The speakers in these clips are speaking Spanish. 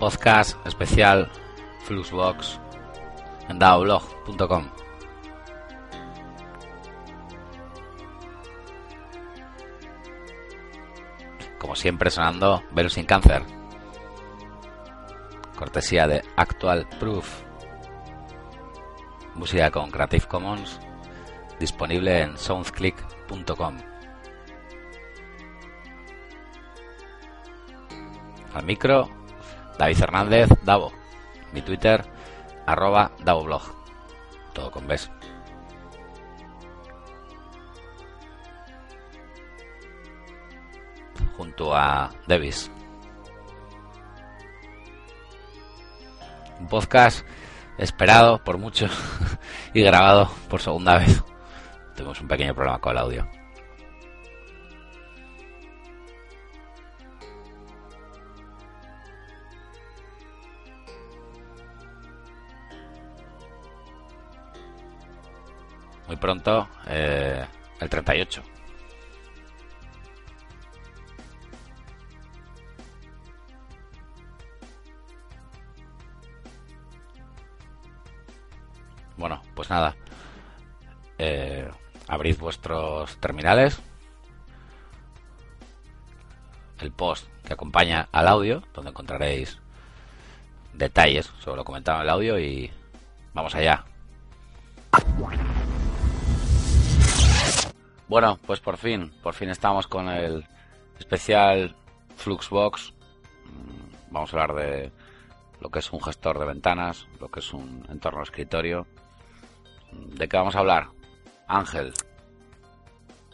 Podcast especial Fluxbox en daoblog.com. Como siempre sonando Venus sin cáncer. Cortesía de Actual Proof. Música con Creative Commons disponible en soundclick.com. Al micro David Hernández, Davo. Mi Twitter, arroba DavoBlog. Todo con beso. Junto a Davis. Un podcast esperado por muchos y grabado por segunda vez. Tenemos un pequeño problema con el audio. Muy pronto eh, el 38. Bueno, pues nada. Eh, abrid vuestros terminales. El post que acompaña al audio, donde encontraréis detalles sobre lo comentado en el audio y vamos allá. Bueno, pues por fin, por fin estamos con el especial Fluxbox. Mm, vamos a hablar de lo que es un gestor de ventanas, lo que es un entorno escritorio. ¿De qué vamos a hablar? Ángel.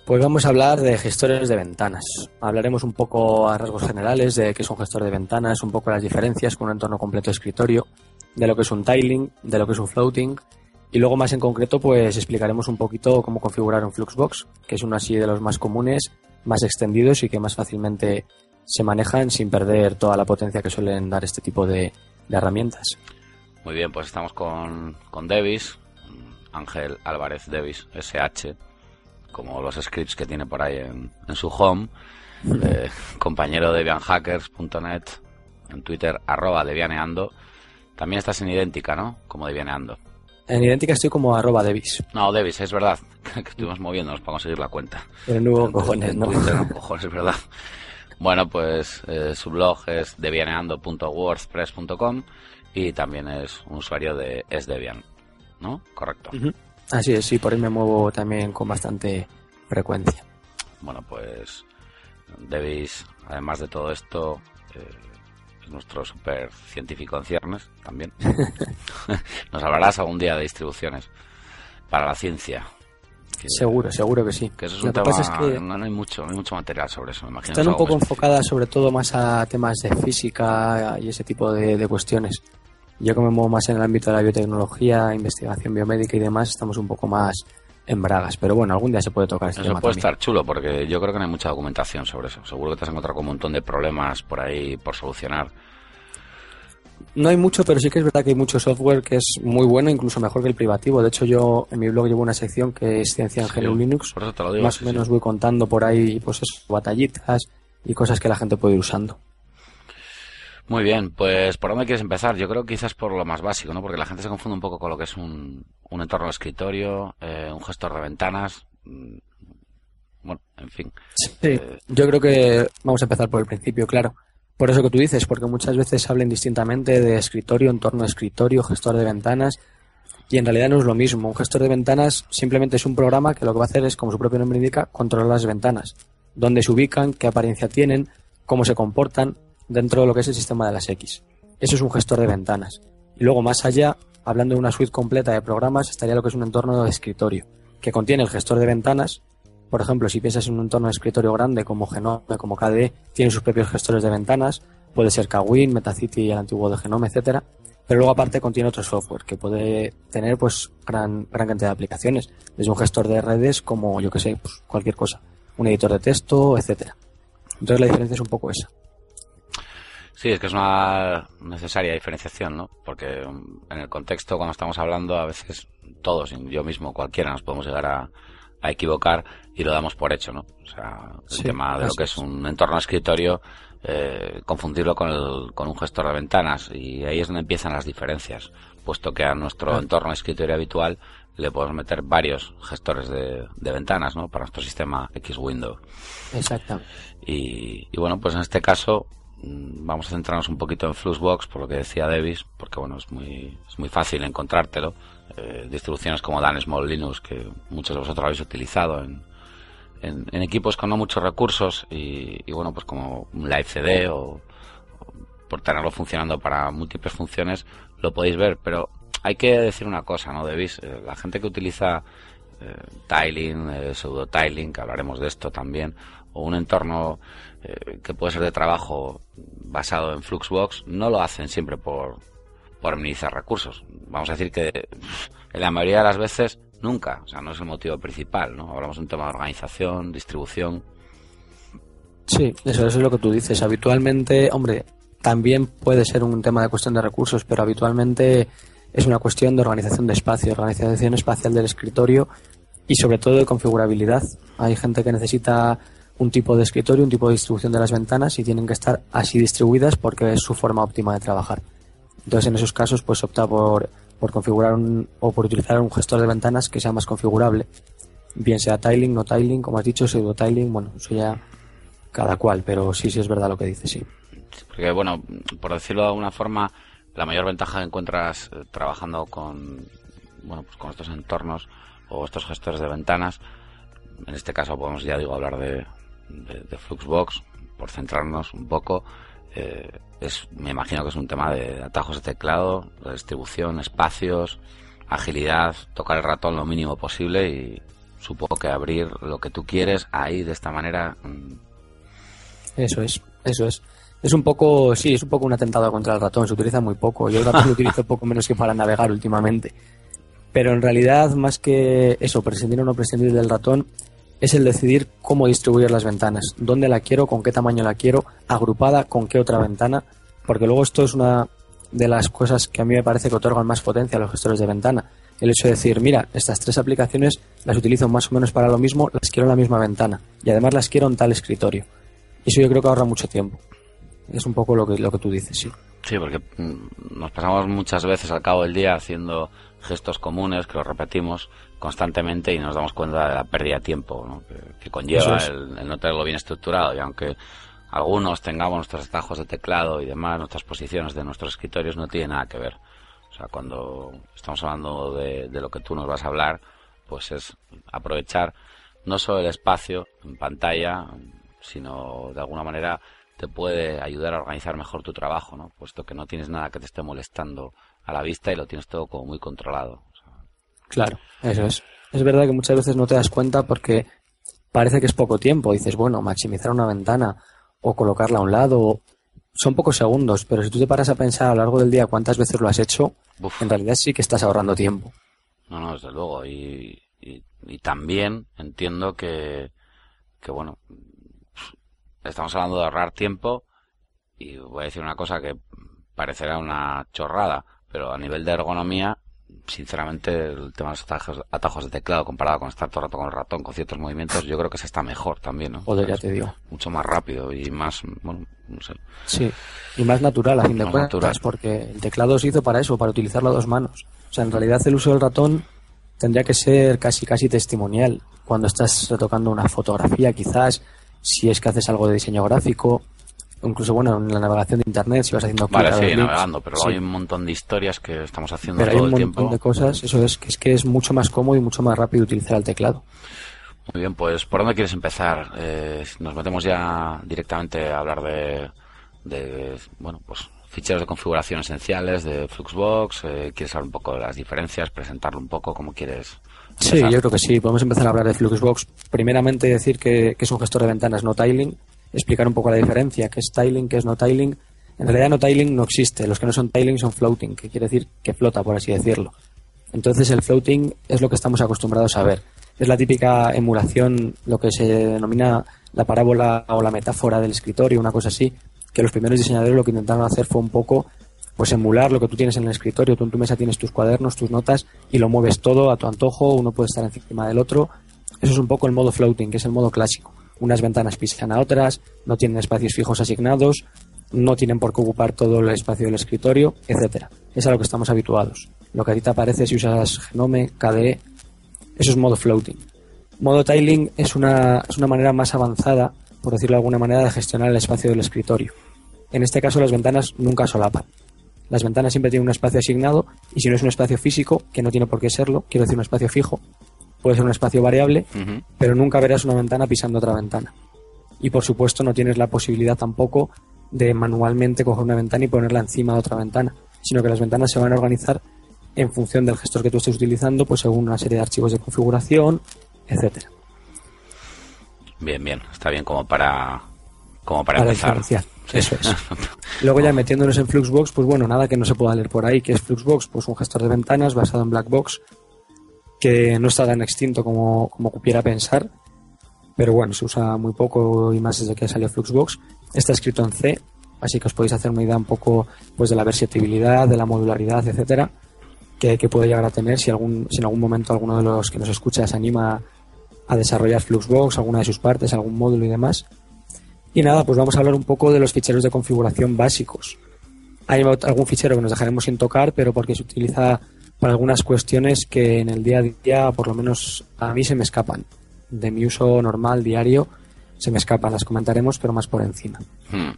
Pues vamos a hablar de gestores de ventanas. Hablaremos un poco a rasgos generales de qué es un gestor de ventanas, un poco las diferencias con un entorno completo de escritorio, de lo que es un tiling, de lo que es un floating y luego más en concreto pues explicaremos un poquito cómo configurar un Fluxbox, que es uno así de los más comunes, más extendidos y que más fácilmente se manejan sin perder toda la potencia que suelen dar este tipo de, herramientas. Muy bien, pues estamos con, con Davis, Ángel Álvarez Davis, SH, como los scripts que tiene por ahí en, su home, compañero de debianhackers.net, en Twitter, arroba devianeando. También estás en idéntica, ¿no? Como devianeando. En idéntica estoy como arroba Devis. No, Devis, es verdad. que estuvimos moviéndonos para conseguir la cuenta. El nuevo cojones, ¿no? cojones, es verdad. Bueno, pues eh, su blog es debianeando.wordpress.com y también es un usuario de esdebian, ¿no? Correcto. Así es, sí, por ahí me muevo también con bastante frecuencia. Bueno, pues Devis, además de todo esto, eh, nuestro super científico en ciernes también. Nos hablarás algún día de distribuciones para la ciencia. seguro, seguro que sí. Que eso es un tema, es que no, hay mucho, no hay mucho material sobre eso, me imagino. Están un poco enfocadas sobre todo más a temas de física y ese tipo de, cuestiones. Yo como me muevo más en el ámbito de la biotecnología, investigación biomédica y demás, estamos un poco más en bragas. Pero bueno, algún día se puede tocar este Eso puede estar chulo, porque yo creo que no hay mucha documentación sobre eso. Seguro que te has encontrado con un montón de problemas por ahí por solucionar. No hay mucho, pero sí que es verdad que hay mucho software que es muy bueno, incluso mejor que el privativo. De hecho, yo en mi blog llevo una sección que es Ciencia en GNU Linux. Más o menos voy contando por ahí, pues eso, batallitas y cosas que la gente puede ir usando. Muy bien, pues ¿por dónde quieres empezar? Yo creo que quizás por lo más básico, ¿no? Porque la gente se confunde un poco con lo que es un, un entorno de escritorio, eh, un gestor de ventanas. Mm, bueno, en fin. Sí, eh, yo creo que vamos a empezar por el principio, claro. Por eso que tú dices, porque muchas veces hablan distintamente de escritorio, entorno de escritorio, gestor de ventanas, y en realidad no es lo mismo. Un gestor de ventanas simplemente es un programa que lo que va a hacer es, como su propio nombre indica, controlar las ventanas, dónde se ubican, qué apariencia tienen, cómo se comportan dentro de lo que es el sistema de las X. Eso es un gestor de ventanas. Y luego más allá, hablando de una suite completa de programas, estaría lo que es un entorno de escritorio, que contiene el gestor de ventanas. Por ejemplo, si piensas en un entorno de escritorio grande como Genome, como KDE, tiene sus propios gestores de ventanas, puede ser Kawin, Metacity, el antiguo de Genome, etcétera. Pero luego aparte contiene otro software que puede tener pues gran, gran cantidad de aplicaciones, desde un gestor de redes como yo que sé, pues, cualquier cosa, un editor de texto, etcétera. Entonces la diferencia es un poco esa. Sí, es que es una necesaria diferenciación, ¿no? Porque mm, en el contexto, cuando estamos hablando, a veces todos, yo mismo, cualquiera, nos podemos llegar a, equivocar y lo damos por hecho, ¿no? O sea, el tema de lo que es un entorno de escritorio, eh, confundirlo con, el, con un gestor de ventanas y ahí es donde empiezan las diferencias, puesto que a nuestro entorno de escritorio habitual le podemos meter varios gestores de, ventanas, ¿no? Para nuestro sistema X-Window. Exacto. Y, y bueno, pues en este caso vamos a centrarnos un poquito en Fluxbox, por lo que decía Davis, porque bueno, es muy, es muy fácil encontrártelo. Eh, distribuciones como Dan Small Linux, que muchos de vosotros habéis utilizado en, en, equipos con no muchos recursos y, bueno, pues como un Live CD o, por tenerlo funcionando para múltiples funciones, lo podéis ver, pero hay que decir una cosa, ¿no, Davis? Eh, la gente que utiliza eh, tiling, pseudo tiling, que hablaremos de esto también, o un entorno eh, que puede ser de trabajo basado en Fluxbox, no lo hacen siempre por, por minimizar recursos. Vamos a decir que en la mayoría de las veces nunca, o sea, no es el motivo principal, ¿no? Hablamos de un tema de organización, distribución. Sí, eso, eso es lo que tú dices. Habitualmente, hombre, también puede ser un tema de cuestión de recursos, pero habitualmente es una cuestión de organización de espacio, organización espacial del escritorio y sobre todo de configurabilidad. Hay gente que necesita un tipo de escritorio, un tipo de distribución de las ventanas y tienen que estar así distribuidas porque es su forma óptima de trabajar. Entonces, en esos casos, pues opta por, por configurar un, o por utilizar un gestor de ventanas que sea más configurable, bien sea tiling, no tiling, como has dicho, pseudo tiling, bueno, eso ya cada cual, pero sí, sí es verdad lo que dice, sí. Porque, bueno, por decirlo de alguna forma, la mayor ventaja que encuentras eh, trabajando con, bueno, pues con estos entornos o estos gestores de ventanas, en este caso podemos, ya digo, hablar de, de, Fluxbox, por centrarnos un poco, eh, es, me imagino que es un tema de atajos de teclado, distribución, espacios, agilidad, tocar el ratón lo mínimo posible y supongo que abrir lo que tú quieres ahí de esta manera. Mm. Eso es, eso es. Es un poco, sí, es un poco un atentado contra el ratón, se utiliza muy poco. Yo el ratón lo utilizo poco menos que para navegar últimamente. Pero en realidad, más que eso, prescindir o no prescindir del ratón, es el decidir cómo distribuir las ventanas, dónde la quiero, con qué tamaño la quiero, agrupada con qué otra ventana, porque luego esto es una de las cosas que a mí me parece que otorgan más potencia a los gestores de ventana. El hecho de decir, mira, estas tres aplicaciones las utilizo más o menos para lo mismo, las quiero en la misma ventana y además las quiero en tal escritorio. Eso yo creo que ahorra mucho tiempo. Es un poco lo que, lo que tú dices, sí. Sí, porque mm, nos pasamos muchas veces al cabo del día haciendo gestos comunes que los repetimos constantemente y nos damos cuenta de la pérdida de tiempo que, conlleva el, no tenerlo bien estructurado y aunque algunos tengamos nuestros atajos de teclado y demás, nuestras posiciones de nuestros escritorios no tiene nada que ver. O sea, cuando estamos hablando de, de lo que tú nos vas a hablar, pues es aprovechar no solo el espacio en pantalla, sino de alguna manera te puede ayudar a organizar mejor tu trabajo, ¿no? Puesto que no tienes nada que te esté molestando a la vista y lo tienes todo como muy controlado. Claro, eso es. Es verdad que muchas veces no te das cuenta porque parece que es poco tiempo. Dices, bueno, maximizar una ventana o colocarla a un lado son pocos segundos, pero si tú te paras a pensar a lo largo del día cuántas veces lo has hecho, en realidad sí que estás ahorrando tiempo. No, no, desde luego. Y, y, también entiendo que, que, bueno, estamos hablando de ahorrar tiempo y voy a decir una cosa que parecerá una chorrada, pero a nivel de ergonomía, sinceramente, el tema de los atajos, de teclado comparado con estar todo el rato con el ratón, con ciertos movimientos, yo creo que se está mejor también, ¿no? Joder, ya te digo. Mucho más rápido y más, bueno, no sé. Sí, y más natural, a fin de cuentas, natural. porque el teclado se hizo para eso, para utilizarlo a dos manos. O sea, en realidad el uso del ratón tendría que ser casi, casi testimonial. Cuando estás retocando una fotografía, quizás, si es que haces algo de diseño gráfico, incluso bueno, en la navegación de internet, si vas haciendo Vale, sí, links. navegando, pero Sí. hay un montón de historias que estamos haciendo Pero hay todo un el montón tiempo. de cosas, eso es, que es que es mucho más cómodo y mucho más rápido utilizar el teclado. Muy bien, pues ¿por dónde quieres empezar? Eh, nos metemos ya directamente a hablar de, de bueno, pues ficheros de configuración esenciales de Fluxbox. Eh, ¿Quieres hablar un poco de las diferencias, presentarlo un poco, cómo quieres? Sí, yo creo que sí. Podemos empezar a hablar de Fluxbox. Primeramente decir que, que es un gestor de ventanas no tiling, explicar un poco la diferencia, qué es tiling, qué es no tiling. En realidad no tiling no existe, los que no son tiling son floating, que quiere decir que flota, por así decirlo. Entonces el floating es lo que estamos acostumbrados a ver. Es la típica emulación, lo que se denomina la parábola o la metáfora del escritorio, una cosa así, que los primeros diseñadores lo que intentaron hacer fue un poco pues emular lo que tú tienes en el escritorio, tú en tu mesa tienes tus cuadernos, tus notas y lo mueves todo a tu antojo, uno puede estar encima del otro. Eso es un poco el modo floating, que es el modo clásico. Unas ventanas pisan a otras, no tienen espacios fijos asignados, no tienen por qué ocupar todo el espacio del escritorio, etcétera. Es a lo que estamos habituados. Lo que a ti te aparece si usas Genome, KDE, eso es modo floating. Modo tiling es una, es una manera más avanzada, por decirlo de alguna manera, de gestionar el espacio del escritorio. En este caso las ventanas nunca solapan. Las ventanas siempre tienen un espacio asignado y si no es un espacio físico, que no tiene por qué serlo, quiero decir un espacio fijo, puede ser un espacio variable, pero nunca verás una ventana pisando otra ventana. Y por supuesto no tienes la posibilidad tampoco de manualmente coger una ventana y ponerla encima de otra ventana, sino que las ventanas se van a organizar en función del gestor que tú estés utilizando, pues según una serie de archivos de configuración, etcétera. Bien, bien. Está bien como para, como para, Para empezar. diferenciar. Sí. Eso es. Luego ya metiéndonos en Fluxbox, pues bueno, nada que no se pueda leer por ahí. ¿Qué es Fluxbox? Pues un gestor de ventanas basado en Blackbox que no está tan extinto como, como cupiera pensar, pero bueno, se usa muy poco y más desde que salió Fluxbox. Está escrito en C, así que os podéis hacer una idea un poco pues de la versatilidad, de la modularidad, etcétera, que, que puede llegar a tener si, algún, si en algún momento alguno de los que nos escucha se anima a desarrollar Fluxbox, alguna de sus partes, algún módulo y demás. Y nada, pues vamos a hablar un poco de los ficheros de configuración básicos. Hay algún fichero que nos dejaremos sin tocar, pero porque se utiliza para algunas cuestiones que en el día a día, por lo menos a mí, se me escapan. De mi uso normal, diario, se me escapan. Las comentaremos, pero más por encima. Hmm.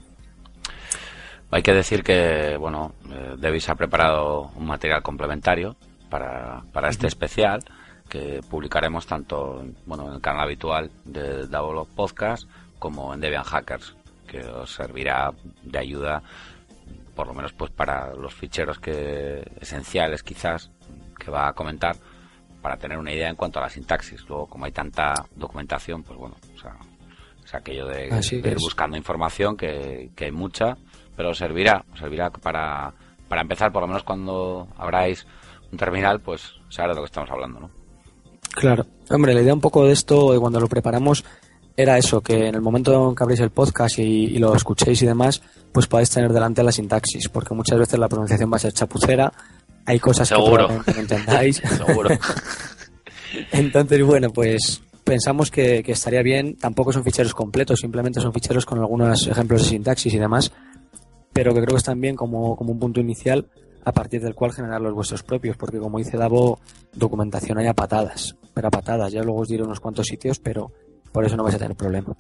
Hay que decir que, bueno, eh, Davis ha preparado un material complementario para, para este especial que publicaremos tanto bueno, en el canal habitual de Double Podcast como en Debian Hackers, que os servirá de ayuda por lo menos pues para los ficheros que esenciales quizás que va a comentar para tener una idea en cuanto a la sintaxis. Luego, como hay tanta documentación, pues bueno, o sea, es aquello de, de ir buscando información que, que hay mucha, pero servirá, servirá para, para empezar, por lo menos cuando abráis un terminal, pues saber de lo que estamos hablando, ¿no? Claro. Hombre, la idea un poco de esto, eh, cuando lo preparamos, era eso, que en el momento en que abréis el podcast y, y lo escuchéis y demás, pues podáis tener delante la sintaxis, porque muchas veces la pronunciación va a ser chapucera, hay cosas Seguro. que probablemente no entendáis. Seguro. Entonces, bueno, pues pensamos que, que estaría bien, tampoco son ficheros completos, simplemente son ficheros con algunos ejemplos de sintaxis y demás, pero que creo que están bien como, como un punto inicial a partir del cual generar los vuestros propios, porque como dice Davo, documentación hay a patadas, pero a patadas, ya luego os diré unos cuantos sitios, pero por eso no vais a tener problema.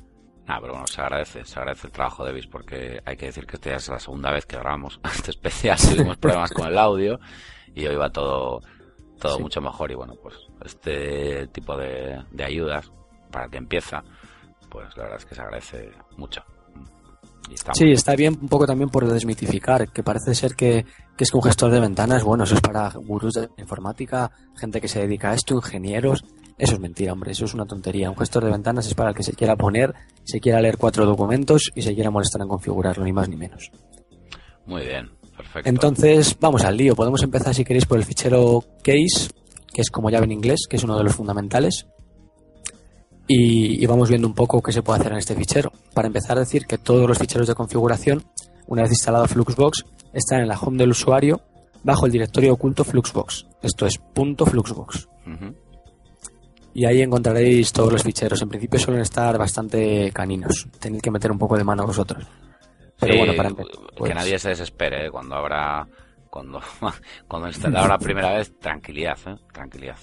Ah, pero bueno, se agradece, se agradece el trabajo de Davis porque hay que decir que esta ya es la segunda vez que grabamos este especial, tuvimos problemas con el audio y hoy va todo, todo Sí. mucho mejor y bueno, pues este tipo de, de ayudas para el que empieza, pues la verdad es que se agradece mucho. Está Sí, está bien un poco también por desmitificar, que parece ser que, que es que un gestor de ventanas, bueno, eso es para gurús de informática, gente que se dedica a esto, ingenieros. Eso es mentira, hombre, eso es una tontería. Un gestor de ventanas es para el que se quiera poner, se quiera leer cuatro documentos y se quiera molestar en configurarlo, ni más ni menos. muy bien, perfecto. Entonces, vamos al lío. Podemos empezar, si queréis, por el fichero case, que es como llave en inglés, que es uno de los fundamentales. Y, y vamos viendo un poco qué se puede hacer en este fichero. Para empezar, decir que todos los ficheros de configuración, una vez instalado Fluxbox, están en la home del usuario bajo el directorio oculto Fluxbox. Esto es punto .fluxbox. Y ahí encontraréis todos los ficheros. En principio suelen estar bastante caninos. Tenéis que meter un poco de mano vosotros. Pero Sí, bueno, para empezar. que pues- nadie se desespere ¿eh? cuando abra cuando, cuando instalar la primera vez, tranquilidad, ¿eh? Tranquilidad.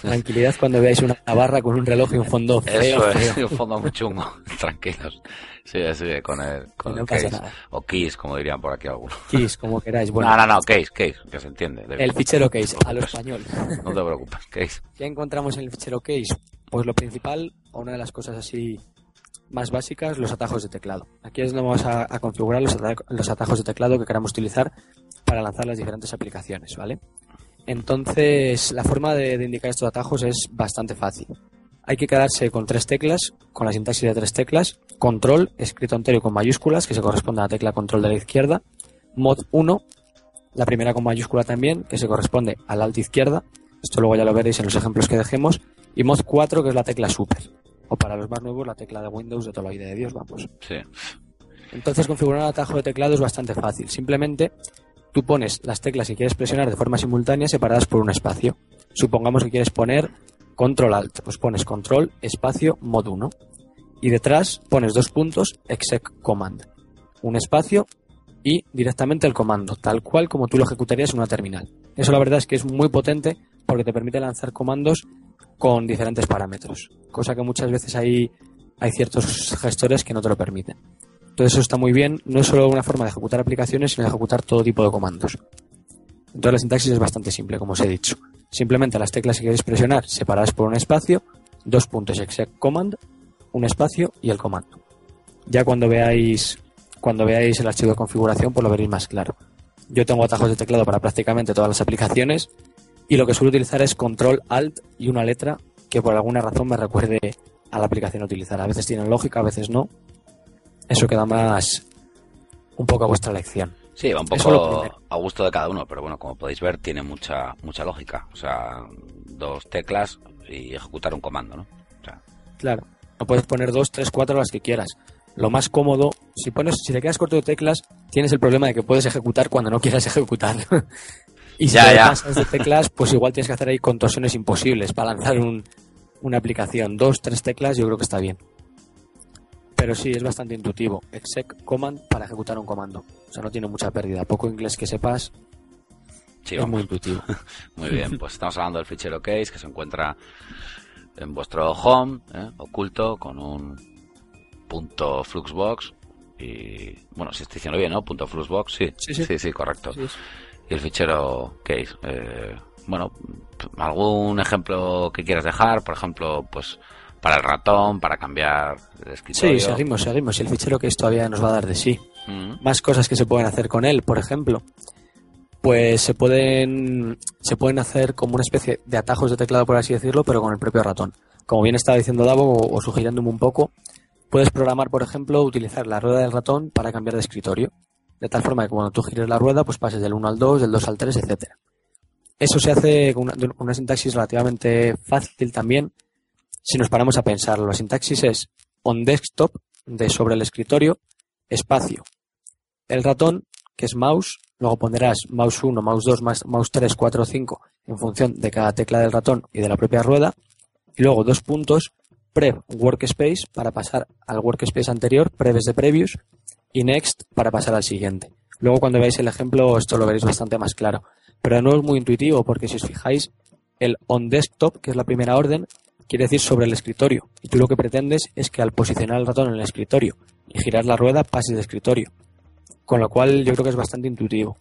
Tranquilidad cuando veáis una barra con un reloj y un fondo feo. Eso es, feo. un fondo muy chungo. Tranquilos. Sigue, sigue con el, con No el case. nada. O keys, como dirían por aquí algunos. Keys, como queráis. Bueno, no, no, no, case, case, que se entiende. David. el fichero case, a lo español. No te preocupes, case. ¿Qué encontramos en el fichero case? Pues lo principal, o una de las cosas así más básicas, los atajos de teclado. Aquí es donde vamos a, a configurar los, ata- los atajos de teclado que queramos utilizar para lanzar las diferentes aplicaciones, ¿vale? Entonces, la forma de, de indicar estos atajos es bastante fácil. Hay que quedarse con tres teclas, con la sintaxis de tres teclas, control, escrito entero y con mayúsculas, que se corresponde a la tecla control de la izquierda, mod 1, la primera con mayúscula también, que se corresponde al alt izquierda, esto luego ya lo veréis en los ejemplos que dejemos, y mod 4, que es la tecla super, o para los más nuevos, la tecla de Windows de toda la vida de Dios, vamos. Sí. Entonces configurar un atajo de teclado es bastante fácil. Simplemente tú pones las teclas que quieres presionar de forma simultánea separadas por un espacio. Supongamos que quieres poner control alt, pues pones control espacio mod 1 y detrás pones dos puntos exec command, un espacio y directamente el comando, tal cual como tú lo ejecutarías en una terminal. Eso la verdad es que es muy potente porque te permite lanzar comandos con diferentes parámetros, cosa que muchas veces hay, hay ciertos gestores que no te lo permiten. Entonces eso está muy bien, no es solo una forma de ejecutar aplicaciones, sino de ejecutar todo tipo de comandos. Entonces la sintaxis es bastante simple, como os he dicho. Simplemente las teclas que queréis presionar separadas por un espacio, dos puntos exec command, un espacio y el comando. Ya cuando veáis cuando veáis el archivo de configuración, pues lo veréis más claro. Yo tengo atajos de teclado para prácticamente todas las aplicaciones y lo que suelo utilizar es control alt y una letra que por alguna razón me recuerde a la aplicación a utilizar. A veces tienen lógica, a veces no. Eso queda más un poco a vuestra elección. Sí, va un poco a gusto de cada uno, pero bueno, como podéis ver, tiene mucha mucha lógica. O sea, dos teclas y ejecutar un comando, ¿no? O sea, Claro. No puedes poner dos, tres, cuatro las que quieras. Lo más cómodo, si pones, si te quedas corto de teclas, tienes el problema de que puedes ejecutar cuando no quieras ejecutar. y si Ya, te ya. pasas de teclas, pues igual tienes que hacer ahí contorsiones imposibles para lanzar un- una aplicación. Dos, tres teclas, yo creo que está bien. Pero sí, es bastante intuitivo. Exec command para ejecutar un comando. O sea, no tiene mucha pérdida. Poco inglés que sepas, sí, es muy intuitivo. Muy bien, pues estamos hablando del fichero case que se encuentra en vuestro home, ¿eh? oculto, con un punto fluxbox y, bueno, si estoy diciendo bien, ¿no? Punto fluxbox, sí, Sí, sí. sí, correcto. Sí, Y el fichero case, eh, bueno, algún ejemplo que quieras dejar, por ejemplo, pues para el ratón, para cambiar el escritorio. Sí, seguimos, seguimos. Y el fichero que todavía nos va a dar de sí. Mm, más cosas que se pueden hacer con él, por ejemplo, pues se pueden se pueden hacer como una especie de atajos de teclado, por así decirlo, pero con el propio ratón. Como bien estaba diciendo Davo o, o sugiriéndome un poco, puedes programar, por ejemplo, utilizar la rueda del ratón para cambiar de escritorio, de tal forma que cuando tú gires la rueda, pues pases del 1 al 2, del 2 al 3, etcétera. Eso se hace con una, con una sintaxis relativamente fácil también, si nos paramos a pensarlo. La sintaxis es on desktop, de sobre el escritorio, espacio, el ratón, que es mouse, luego pondrás mouse 1, mouse 2, más- mouse 3, 4, 5, en función de cada tecla del ratón y de la propia rueda, y luego dos puntos, prev workspace para pasar al workspace anterior, preves de previous, y next para pasar al siguiente. Luego cuando veáis el ejemplo esto lo veréis bastante más claro. Pero no es muy intuitivo porque si os fijáis, el on desktop, que es la primera orden, quiere decir sobre el escritorio. Y tú lo que pretendes es que al posicionar el ratón en el escritorio y girar la rueda pases de escritorio. Con lo cual yo creo que es bastante intuitivo.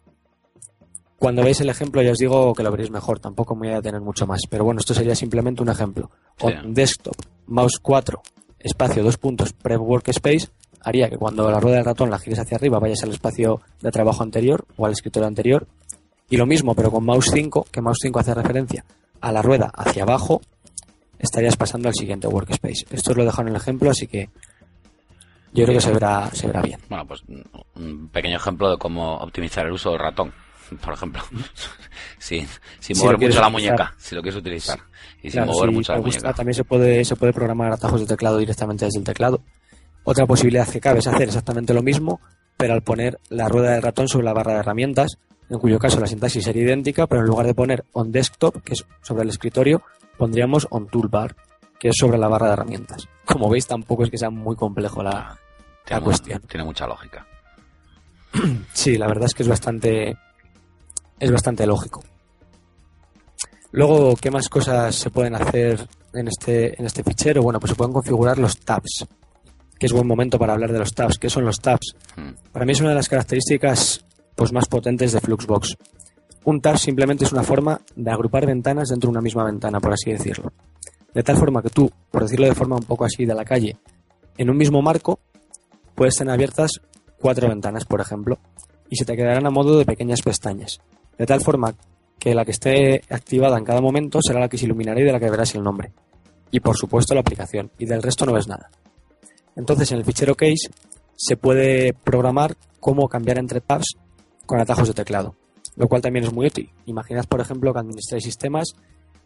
Cuando veáis el ejemplo ya os digo que lo veréis mejor, tampoco me voy a tener mucho más. Pero bueno, esto sería simplemente un ejemplo. On Sí. desktop, mouse 4, espacio, dos puntos, prev workspace, haría que cuando la rueda del ratón la gires hacia arriba vayas al espacio de trabajo anterior o al escritorio anterior. Y lo mismo, pero con mouse 5, que mouse 5 hace referencia a la rueda hacia abajo, estarías pasando al siguiente workspace. Esto os lo dejo en el ejemplo, así que yo creo que se verá, se verá bien. Bueno, pues un pequeño ejemplo de cómo optimizar el uso del ratón, por ejemplo. sin, sin Si mover mucho la muñeca, si lo quieres utilizar. Y sin Claro, mover si mucho la gusta, muñeca. también se puede, se puede programar atajos de teclado directamente desde el teclado. Otra posibilidad que cabe es hacer exactamente lo mismo, pero al poner la rueda del ratón sobre la barra de herramientas, en cuyo caso la sintaxis sería idéntica, pero en lugar de poner on desktop, que es sobre el escritorio, pondríamos on toolbar, que es sobre la barra de herramientas. Como veis, tampoco es que sea muy complejo la, Tiene, la cuestión. tiene mucha lógica. Sí, la verdad es que es bastante es bastante lógico. Luego, ¿qué más cosas se pueden hacer en este, en este fichero? Bueno, pues se pueden configurar los tabs, que es buen momento para hablar de los tabs. ¿Qué son los tabs? Hmm. Para mí es una de las características pues, más potentes de Fluxbox. Un tab simplemente es una forma de agrupar ventanas dentro de una misma ventana, por así decirlo. De tal forma que tú, por decirlo de forma un poco así de la calle, en un mismo marco puedes tener abiertas cuatro ventanas, por ejemplo, y se te quedarán a modo de pequeñas pestañas. De tal forma que la que esté activada en cada momento será la que se iluminará y de la que verás el nombre. Y por supuesto la aplicación, y del resto no ves nada. Entonces en el fichero case se puede programar cómo cambiar entre tabs con atajos de teclado, lo cual también es muy útil. Imaginad, por ejemplo, que administráis sistemas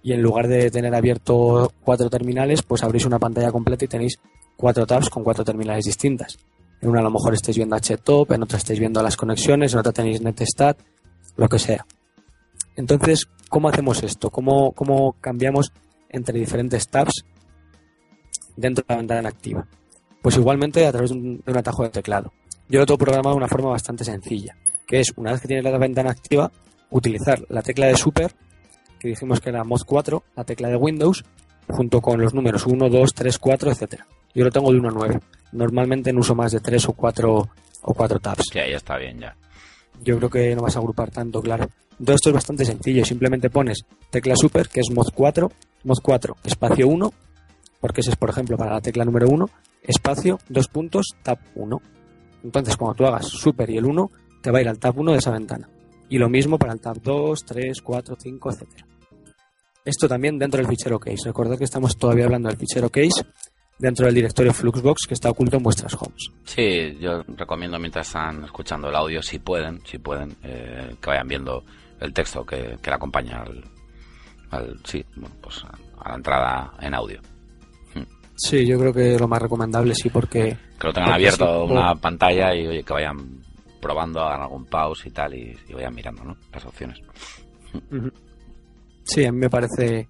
y en lugar de tener abierto cuatro terminales, pues abrís una pantalla completa y tenéis cuatro tabs con cuatro terminales distintas. En una a lo mejor estáis viendo HTOP, en otra estáis viendo las conexiones, en otra tenéis NetStat, lo que sea. Entonces, ¿cómo hacemos esto? ¿Cómo, cómo cambiamos entre diferentes tabs dentro de la ventana activa? Pues igualmente a través de un, de un atajo de teclado. Yo lo tengo programado de una forma bastante sencilla, que es una vez que tienes la ventana activa, utilizar la tecla de super, que dijimos que era mod 4, la tecla de Windows, junto con los números 1, 2, 3, 4, etcétera. Yo lo tengo de 1 a 9. Normalmente no uso más de 3 o 4 o 4 tabs. Sí, ahí está bien ya. Yo creo que no vas a agrupar tanto, claro. Entonces esto es bastante sencillo. Simplemente pones tecla super, que es mod 4, mod 4, espacio 1, porque ese es, por ejemplo, para la tecla número 1, espacio, dos puntos, tab 1. Entonces, cuando tú hagas super y el 1, te va a ir al tab 1 de esa ventana. Y lo mismo para el tab 2, 3, 4, 5, etcétera. Esto también dentro del fichero case. Recordad que estamos todavía hablando del fichero case dentro del directorio Fluxbox que está oculto en vuestras homes. Sí, yo recomiendo mientras están escuchando el audio, si pueden, si pueden, eh, que vayan viendo el texto que, que le acompaña al, al- sí, bueno, pues a, la entrada en audio. Sí, yo creo que lo más recomendable sí porque Que lo tengan abierto sí, una o- pantalla y oye, que vayan probando, hagan algún pause y tal y, y vayan mirando, ¿no? Las opciones. Sí, a mí me parece,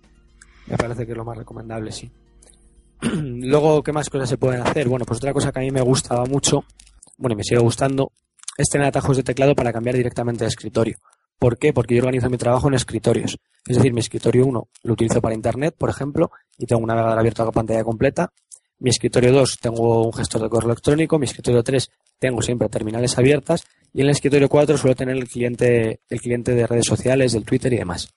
me parece que es lo más recomendable, sí. Luego, ¿qué más cosas se pueden hacer? Bueno, pues otra cosa que a mí me gustaba mucho, bueno, y me sigue gustando, es tener atajos de teclado para cambiar directamente de escritorio. ¿Por qué? Porque yo organizo mi trabajo en escritorios. Es decir, mi escritorio 1 lo utilizo para Internet, por ejemplo, y tengo un navegador abierto a pantalla completa. Mi escritorio 2 tengo un gestor de correo electrónico. Mi escritorio 3 tengo siempre terminales abiertas. Y en el escritorio 4 suelo tener el cliente, el cliente de redes sociales, del Twitter y demás.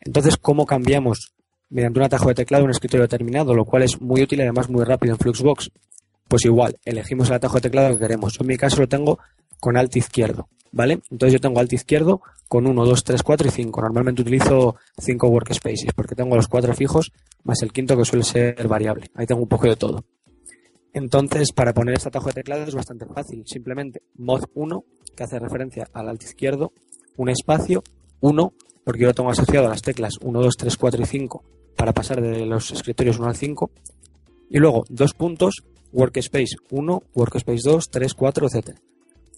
Entonces, ¿cómo cambiamos mediante un atajo de teclado un escritorio determinado? Lo cual es muy útil y además muy rápido en Fluxbox. Pues igual, elegimos el atajo de teclado que queremos. Yo en mi caso lo tengo con alt izquierdo, ¿vale? Entonces yo tengo alt izquierdo con 1, 2, 3, 4 y 5. Normalmente utilizo 5 workspaces porque tengo los cuatro fijos más el quinto que suele ser variable. Ahí tengo un poco de todo. Entonces, para poner este atajo de teclado es bastante fácil. Simplemente mod 1, que hace referencia al alt izquierdo, un espacio, 1, porque yo lo tengo asociado a las teclas 1, 2, 3, 4 y 5 para pasar de los escritorios 1 al 5. Y luego dos puntos, workspace 1, workspace 2, 3, 4, etc.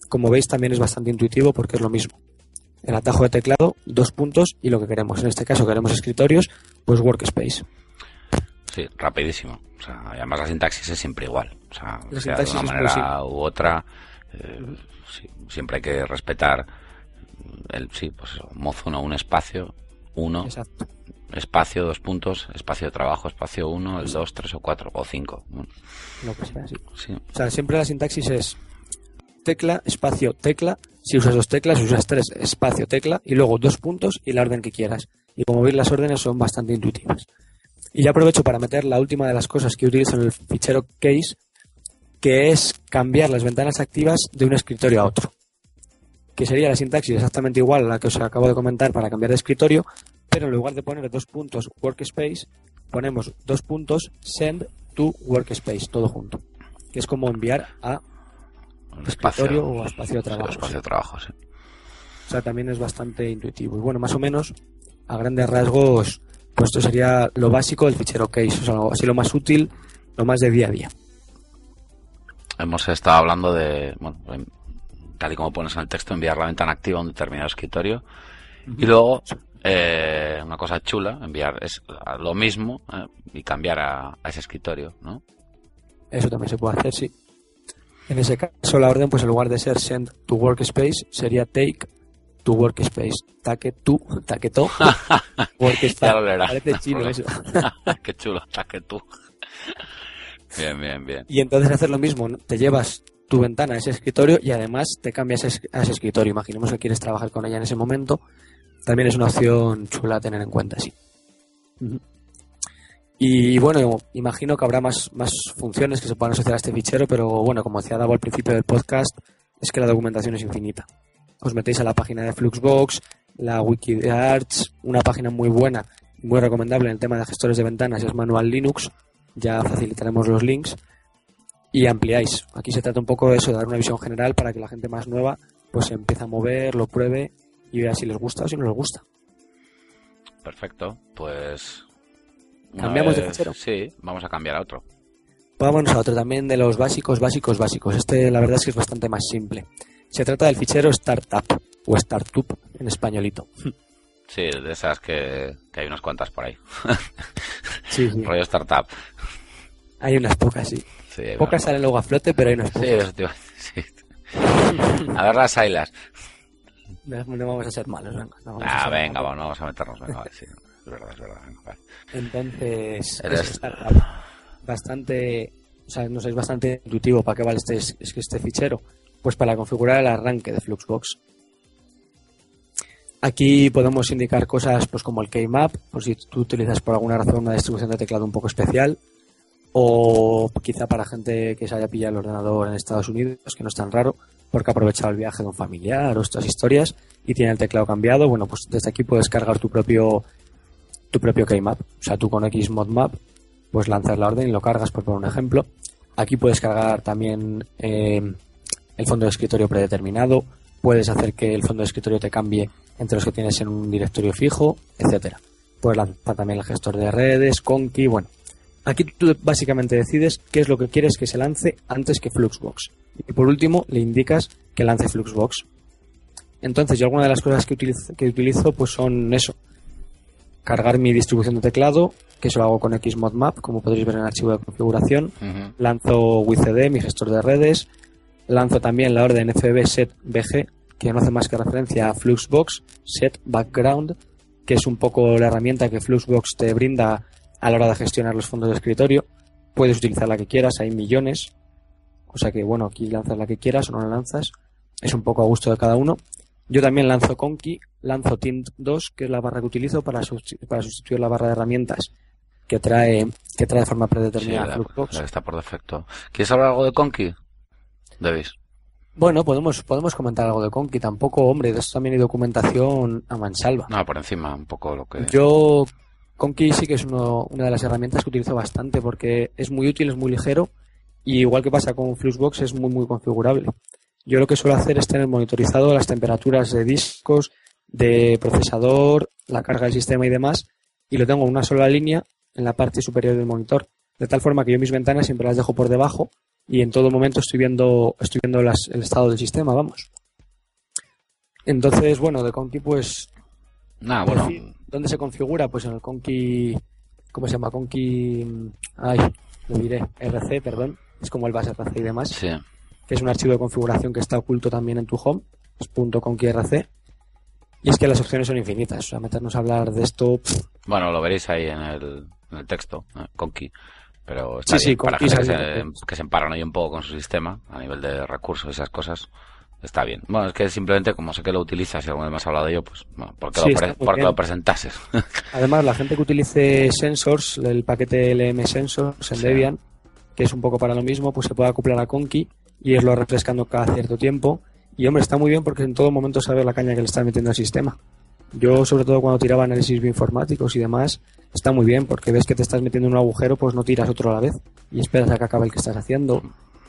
Como veis también es bastante intuitivo porque es lo mismo. El atajo de teclado, dos puntos y lo que queremos. En este caso queremos escritorios, pues workspace. Sí, rapidísimo. O sea, además la sintaxis es siempre igual. O sea, La sea de una manera u otra, eh, sí, siempre hay que respetar el, sí, pues eso, mod 1, un espacio, 1, Exacto. espacio, dos puntos, espacio de trabajo, espacio 1, el 2, 3 o 4 o 5. Lo que sea, sí. Sí, O sea, siempre la sintaxis es tecla, espacio, tecla. Si usas dos teclas, usas tres, espacio, tecla, y luego dos puntos y la orden que quieras. Y como veis, las órdenes son bastante intuitivas. Y ya aprovecho para meter la última de las cosas que utilizo en el fichero case, que es cambiar las ventanas activas de un escritorio a otro. Que sería la sintaxis exactamente igual a la que os acabo de comentar para cambiar de escritorio, pero en lugar de poner dos puntos workspace, ponemos dos puntos send to workspace, todo junto. Que es como enviar a un escritorio o espacio de trabajo, espacio de trabajo, sí. O sea, también es bastante intuitivo. Y bueno, más o menos, a grandes rasgos, pues esto sería lo básico del fichero case. O sea, lo- así lo más útil, lo más de día a día. Hemos estado hablando de, bueno, tal y como pones en el texto, enviar la ventana activa a un determinado escritorio. Y luego, eh, una cosa chula, enviar es lo mismo eh, y cambiar a, a ese escritorio, ¿no? Eso también se puede hacer, sí. En ese caso, la orden, pues en lugar de ser send to workspace, sería take to workspace. Taque tu, taque to, workspace. Ya lo leerás. Parece chino eso. Qué chulo, taque tú. Bien, bien, bien. Y entonces hacer lo mismo, ¿no? te llevas tu ventana a ese escritorio y además te cambias a ese- escritorio. Imaginemos que quieres trabajar con ella en ese momento. También es una opción chula a tener en cuenta, sí. Y bueno, imagino que habrá más, más funciones que se puedan asociar a este fichero, pero bueno, como decía Davo al principio del podcast, es que la documentación es infinita. Os metéis a la página de Fluxbox, la wiki de Arch, una página muy buena, muy recomendable en el tema de gestores de ventanas es Manual Linux, ya facilitaremos los links y ampliáis. Aquí se trata un poco de eso, de dar una visión general para que la gente más nueva pues se empiece a mover, lo pruebe y vea si les gusta o si no les gusta. Perfecto. Pues. ¿Cambiamos de fichero? Sí, vamos a cambiar a otro. Vámonos a otro también de los básicos, básicos, básicos. Este la verdad es que es bastante más simple. Se trata del fichero Startup o Startup en españolito. Sí, de esas que, que hay unas cuantas por ahí. Sí, sí. Rollo startup. Hay unas pocas, sí. Sí, Pocas salen luego a flote, pero hay unas Sí, pocas. a decir, sí. A ver las ailas. No, no vamos a ser malos, venga. no vamos a Ah, ser venga, malos. vamos, a meternos. Venga, sí. Es verdad, es verdad. venga. Entonces, Eres- es. Bastante, o sea, no sé, es bastante intuitivo. ¿Para qué vale este, este fichero? Pues para configurar el arranque de Fluxbox. Aquí podemos indicar cosas pues como el keymap, por si tú utilizas por alguna razón una distribución de teclado un poco especial, o quizá para gente que se haya pillado el ordenador en Estados Unidos, que no es tan raro, porque ha aprovechado el viaje de un familiar o estas historias y tiene el teclado cambiado. Bueno, pues desde aquí puedes cargar tu propio tu propio keymap. O sea, tú con Xmodmap pues lanzas la orden y lo cargas, por poner un ejemplo. Aquí puedes cargar también eh, el fondo de escritorio predeterminado. Puedes hacer que el fondo de escritorio te cambie entre los que tienes en un directorio fijo, etcétera. Puedes lanzar también el gestor de redes, Conky, bueno. Aquí tú básicamente decides qué es lo que quieres que se lance antes que Fluxbox. Y por último, le indicas que lance Fluxbox. Entonces, yo algunas de las cosas que utilizo, que utilizo pues son eso. Cargar mi distribución de teclado, que eso lo hago con Xmodmap, como podréis ver en el archivo de configuración. Lanzo WCD, mi gestor de redes. Lanzo también la orden FB set BG, que no hace más que referencia a Fluxbox set background, que es un poco la herramienta que Fluxbox te brinda a la hora de gestionar los fondos de escritorio. Puedes utilizar la que quieras, hay millones. O sea que, bueno, aquí lanzas la que quieras o no la lanzas. Es un poco a gusto de cada uno. Yo también lanzo Conky, lanzo Tint2, que es la barra que utilizo para, susti- para sustituir la barra de herramientas que trae, que trae de forma Sí, predeterminada la, Fluxbox. la que está por defecto. ¿Quieres hablar algo de Conky? Davis. Bueno, podemos, podemos comentar algo de Conky. Tampoco, hombre, de esto también hay documentación a mansalva. No, por encima, un poco lo que. Yo, Conky sí que es uno- una de las herramientas que utilizo bastante porque es muy útil, es muy ligero y igual que pasa con Fluxbox es muy, muy configurable. Yo lo que suelo hacer es tener monitorizado las temperaturas de discos, de procesador, la carga del sistema y demás y lo tengo en una sola línea en la parte superior del monitor. De tal forma que yo mis ventanas siempre las dejo por debajo y en todo momento estoy viendo, estoy viendo las- el estado del sistema, vamos. Entonces, bueno, de Conky pues por bueno. ¿Dónde se configura? Pues en el Conky. ¿Cómo se llama? Conky. Ay, lo diré. RC, perdón. Es como el base RC y demás. Sí. Que es un archivo de configuración que está oculto también en tu home. Es punto .conky.rc. Y es que las opciones son infinitas. O sea, meternos a hablar de esto. pff, Bueno, lo veréis ahí en el, en el texto, eh, Conky. Pero está Sí, sí, bien, para gente que se, que se emparan ahí un poco con su sistema, a nivel de recursos y esas cosas, está bien. Bueno, es que simplemente como sé que lo utilizas y alguna vez me has hablado de ello, pues, bueno, ¿por qué, Sí, lo, por qué presentases? Además, la gente que utilice Sensors, el paquete LM Sensors en Sí. Debian, que es un poco para lo mismo, pues se puede acoplar a Conky y irlo refrescando cada cierto tiempo. Y hombre, está muy bien porque en todo momento sabes la caña que le estás metiendo al sistema. Yo, sobre todo cuando tiraba análisis bioinformáticos y demás, está muy bien porque ves que te estás metiendo en un agujero, pues no tiras otro a la vez y esperas a que acabe el que estás haciendo.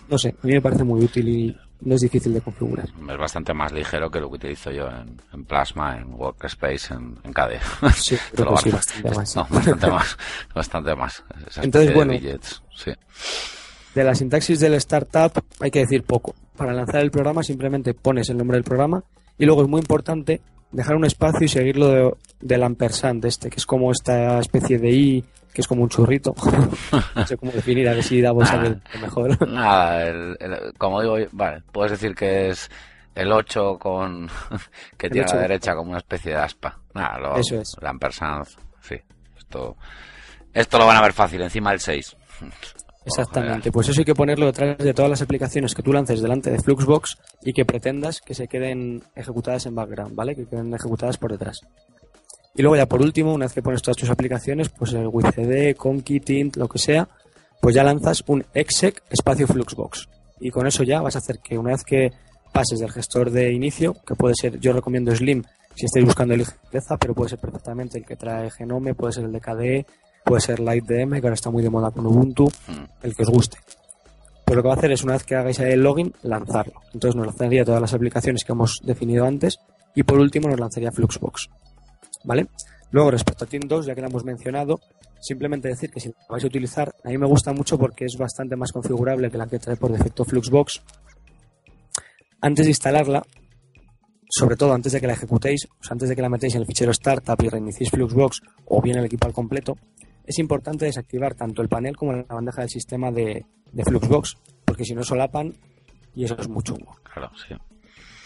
No sé, a mí me parece muy útil y no es difícil de configurar. es bastante más ligero que lo que utilizo yo en, en Plasma, en Workspace, en, en KDE. Sí, creo Pero que sí, bueno, bastante más. No, bastante más. Bastante más. Entonces, bueno. sí. De la sintaxis del startup hay que decir poco. Para lanzar el programa simplemente pones el nombre del programa y luego es muy importante dejar un espacio y seguirlo de- del ampersand este, que es como esta especie de i, que es como un churrito. no sé cómo definir, a ver si da Ah. sabe mejor. Nada, el- el- como digo, vale, puedes decir que es el 8 con que tiene a la derecha como una especie de aspa. Nada, Eso es. La ampersand, sí. Esto, esto lo van a ver fácil, encima del 6. Exactamente, pues eso hay que ponerlo detrás de todas las aplicaciones que tú lances delante de Fluxbox y que pretendas que se queden ejecutadas en background, ¿vale? Que queden ejecutadas por detrás. Y luego ya por último, una vez que pones todas tus aplicaciones, pues el WCD, Conky, Tint, lo que sea, pues ya lanzas un exec espacio Fluxbox. Y con eso ya vas a hacer que una vez que pases del gestor de inicio, que puede ser, yo recomiendo Slim si estáis buscando ligereza, pero puede ser perfectamente el que trae Genome, puede ser el de KDE, puede ser LightDM, que ahora está muy de moda con Ubuntu, Hmm. el que os guste. Pues lo que va a hacer es una vez que hagáis el login, lanzarlo. Entonces nos lanzaría todas las aplicaciones que hemos definido antes y por último nos lanzaría Fluxbox. ¿Vale? Luego respecto a Team 2, ya que la hemos mencionado, simplemente decir que si la vais a utilizar, a mí me gusta mucho porque es bastante más configurable que la que trae por defecto Fluxbox. Antes de instalarla, sobre todo antes de que la ejecutéis, antes de que la metéis en el fichero startup y reiniciéis Fluxbox o bien el equipo al completo, es importante desactivar tanto el panel como la bandeja del sistema de, de Fluxbox, porque si no solapan y eso es muy chungo. Claro, sí.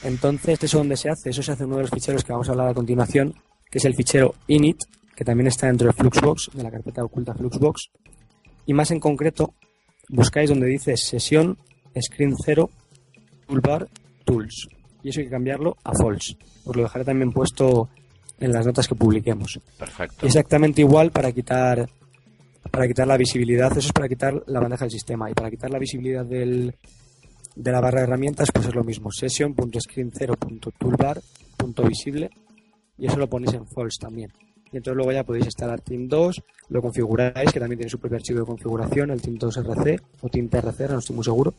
Entonces, ¿eso dónde se hace? Eso se hace en uno de los ficheros que vamos a hablar a continuación, que es el fichero init, que también está dentro de Fluxbox, de la carpeta oculta Fluxbox. Y más en concreto, buscáis donde dice sesión, screen 0, toolbar, tools. Y eso hay que cambiarlo a false. Os lo dejaré también puesto en las notas que publiquemos. Perfecto. Exactamente igual para quitar para quitar la visibilidad, eso es para quitar la bandeja del sistema y para quitar la visibilidad del, de la barra de herramientas pues es lo mismo, session.screen0.toolbar.visible y eso lo ponéis en false también. Y entonces luego ya podéis instalar Team 2, lo configuráis, que también tiene su propio archivo de configuración, el Team 2 RC o Team TRC, no estoy muy seguro.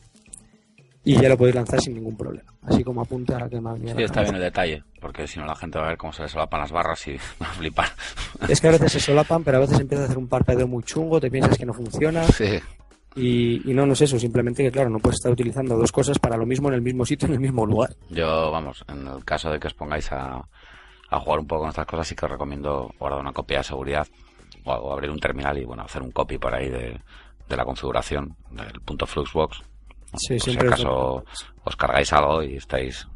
Y ya lo podéis lanzar sin ningún problema. Así como apunta a que me ha venido a Sí, la está bien el detalle, porque si no la gente va a ver cómo se le solapan las barras y va a flipar. Es que a veces se solapan, pero a veces empieza a hacer un parpadeo muy chungo, te piensas que no funciona Sí, y, y no, no es eso, simplemente que claro, no puedes estar utilizando dos cosas para lo mismo en el mismo sitio, en el mismo lugar. yo, vamos, en el caso de que os pongáis a, a jugar un poco con estas cosas, sí que os recomiendo guardar una copia de seguridad o, o abrir un terminal y, bueno, hacer un copy por ahí de, de la configuración del punto Fluxbox. Sí, si siempre es acaso os cargáis algo y estáis...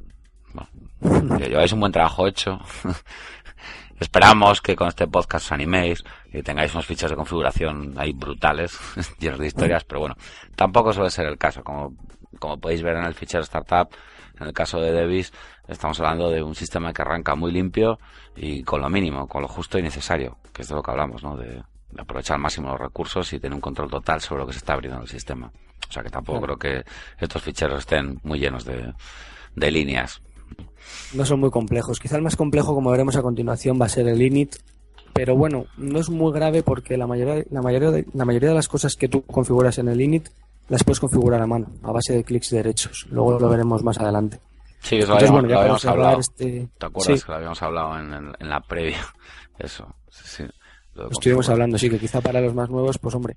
Bueno, lleváis un buen trabajo hecho. Esperamos que con este podcast os animéis y tengáis unos fichas de configuración ahí brutales, llenos de historias, pero bueno, tampoco suele ser el caso. Como, como podéis ver en el fichero startup, en el caso de Devis, estamos hablando de un sistema que arranca muy limpio y con lo mínimo, con lo justo y necesario, que es de lo que hablamos, ¿no? De, de aprovechar al máximo los recursos y tener un control total sobre lo que se está abriendo en el sistema. O sea que tampoco Claro. creo que estos ficheros estén muy llenos de, de líneas. No son muy complejos. Quizá el más complejo, como veremos a continuación, va a ser el init. Pero bueno, no es muy grave porque la mayoría, la mayoría, de, la mayoría de las cosas que tú configuras en el init las puedes configurar a mano, a base de clics derechos. Luego lo veremos más adelante. Sí, eso lo Entonces, habíamos, bueno, lo ya para habíamos hablado. este... ¿Te acuerdas Sí, que lo habíamos hablado en, en- en la previa? Eso, sí. Lo lo estuvimos hablando, sí, que quizá para los más nuevos, pues hombre,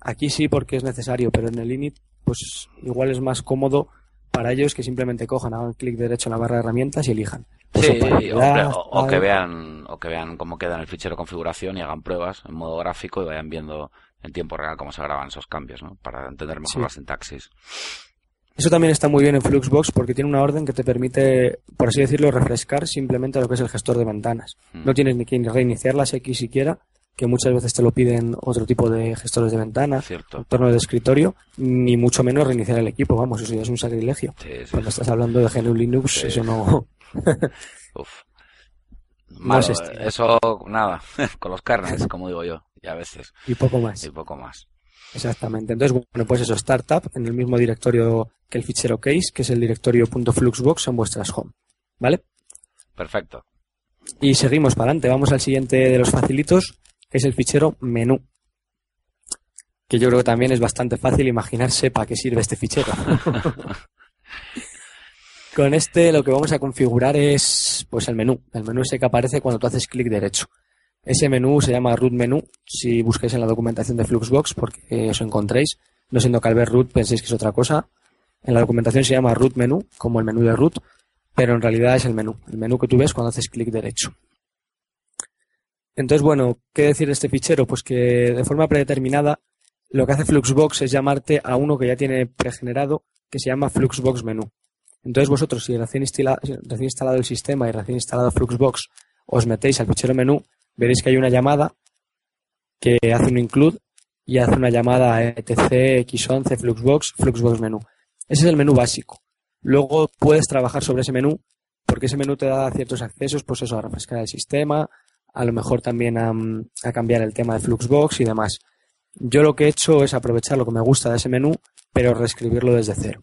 aquí sí porque es necesario, pero en el init, pues igual es más cómodo para ellos que simplemente cojan, hagan clic derecho en la barra de herramientas y elijan. Sí, Uso para o, ayudar, o- o que vean, o que vean cómo queda en el fichero de configuración y hagan pruebas en modo gráfico y vayan viendo en tiempo real cómo se graban esos cambios, ¿no? Para entender mejor Sí. la sintaxis. Eso también está muy bien en Fluxbox porque tiene una orden que te permite, por así decirlo, refrescar simplemente lo que es el gestor de ventanas. Mm. No tienes ni que reiniciar las X siquiera, que muchas veces te lo piden otro tipo de gestores de ventanas, Cierto. entorno de escritorio, ni mucho menos reiniciar el equipo. Vamos, eso ya es un sacrilegio. Sí, sí, Cuando estás hablando de GNU Linux, Sí. eso no. Uf. No Malo, es estilo. eso, nada, con los kernels, como digo yo, y a veces, y poco más. y poco más. Exactamente. Entonces, bueno, pues eso, Startup, en el mismo directorio que el fichero case, que es el directorio .fluxbox en vuestras home. ¿Vale? Perfecto. Y seguimos para adelante. Vamos al siguiente de los facilitos, es el fichero menú. Que yo creo que también es bastante fácil imaginarse para qué sirve este fichero. Con este lo que vamos a configurar es pues el menú. El menú ese que aparece cuando tú haces clic derecho. Ese menú se llama root menú si buscáis en la documentación de Fluxbox porque os encontréis. No siendo que al ver root penséis que es otra cosa. En la documentación se llama root menú, como el menú de root, pero en realidad es el menú. El menú que tú ves cuando haces clic derecho. Entonces, bueno, ¿qué decir de este fichero? Pues que de forma predeterminada lo que hace Fluxbox es llamarte a uno que ya tiene pregenerado que se llama Fluxbox menú. Entonces vosotros, si recién, recién instalado el sistema y recién instalado Fluxbox, os metéis al fichero menú, veréis que hay una llamada que hace un include y hace una llamada a etc x11 Fluxbox, Fluxbox menú. Ese es el menú básico. Luego puedes trabajar sobre ese menú porque ese menú te da ciertos accesos, pues eso, a refrescar el sistema, a lo mejor también a, a cambiar el tema de Fluxbox y demás. Yo lo que he hecho es aprovechar lo que me gusta de ese menú, pero reescribirlo desde cero.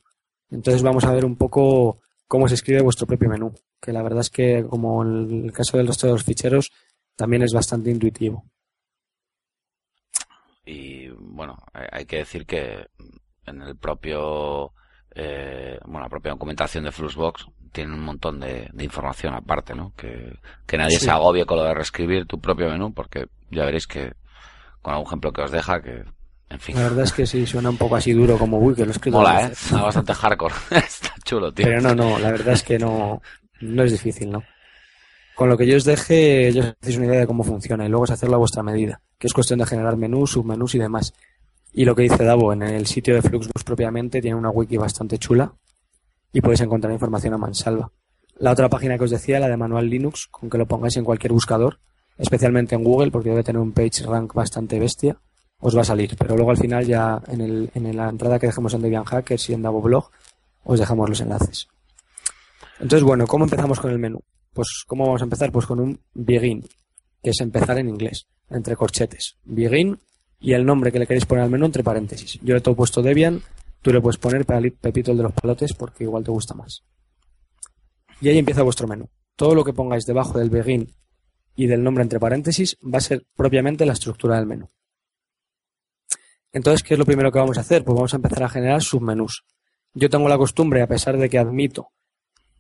Entonces vamos a ver un poco cómo se escribe vuestro propio menú, que la verdad es que como en el caso del resto de los ficheros, también es bastante intuitivo. Y bueno, hay que decir que en el propio, eh, bueno, la propia documentación de Fluxbox tiene un montón de, información aparte, ¿no? Que, nadie se agobie con lo de reescribir tu propio menú, porque ya veréis que con algún ejemplo que os deja, que en fin. La verdad es que sí, suena un poco así duro como, uy, que lo he escrito. Mola, ¿eh? Está bastante hardcore. Está chulo, tío. Pero no, no, la verdad es que no, no es difícil, ¿no? Con lo que yo os deje, yo os hacéis una idea de cómo funciona y luego es hacerlo a vuestra medida, que es cuestión de generar menús, submenús y demás. Y lo que dice Davo, en el sitio de Fluxbus propiamente tiene una wiki bastante chula y podéis encontrar información a mansalva. La otra página que os decía, la de Manual Linux, con que lo pongáis en cualquier buscador, especialmente en Google, porque debe tener un page rank bastante bestia, os va a salir. Pero luego al final ya en, el, en la entrada que dejemos en Debian Hackers y en Davo Blog, os dejamos los enlaces. Entonces, bueno, ¿cómo empezamos con el menú? Pues, ¿cómo vamos a empezar? Pues con un begin, que es empezar en inglés, entre corchetes. Begin y el nombre que le queréis poner al menú entre paréntesis. Yo le he puesto Debian, tú le puedes poner Pepito el de los palotes porque igual te gusta más. Y ahí empieza vuestro menú. Todo lo que pongáis debajo del begin y del nombre entre paréntesis va a ser propiamente la estructura del menú. Entonces, ¿qué es lo primero que vamos a hacer? Pues vamos a empezar a generar submenús. Yo tengo la costumbre, a pesar de que admito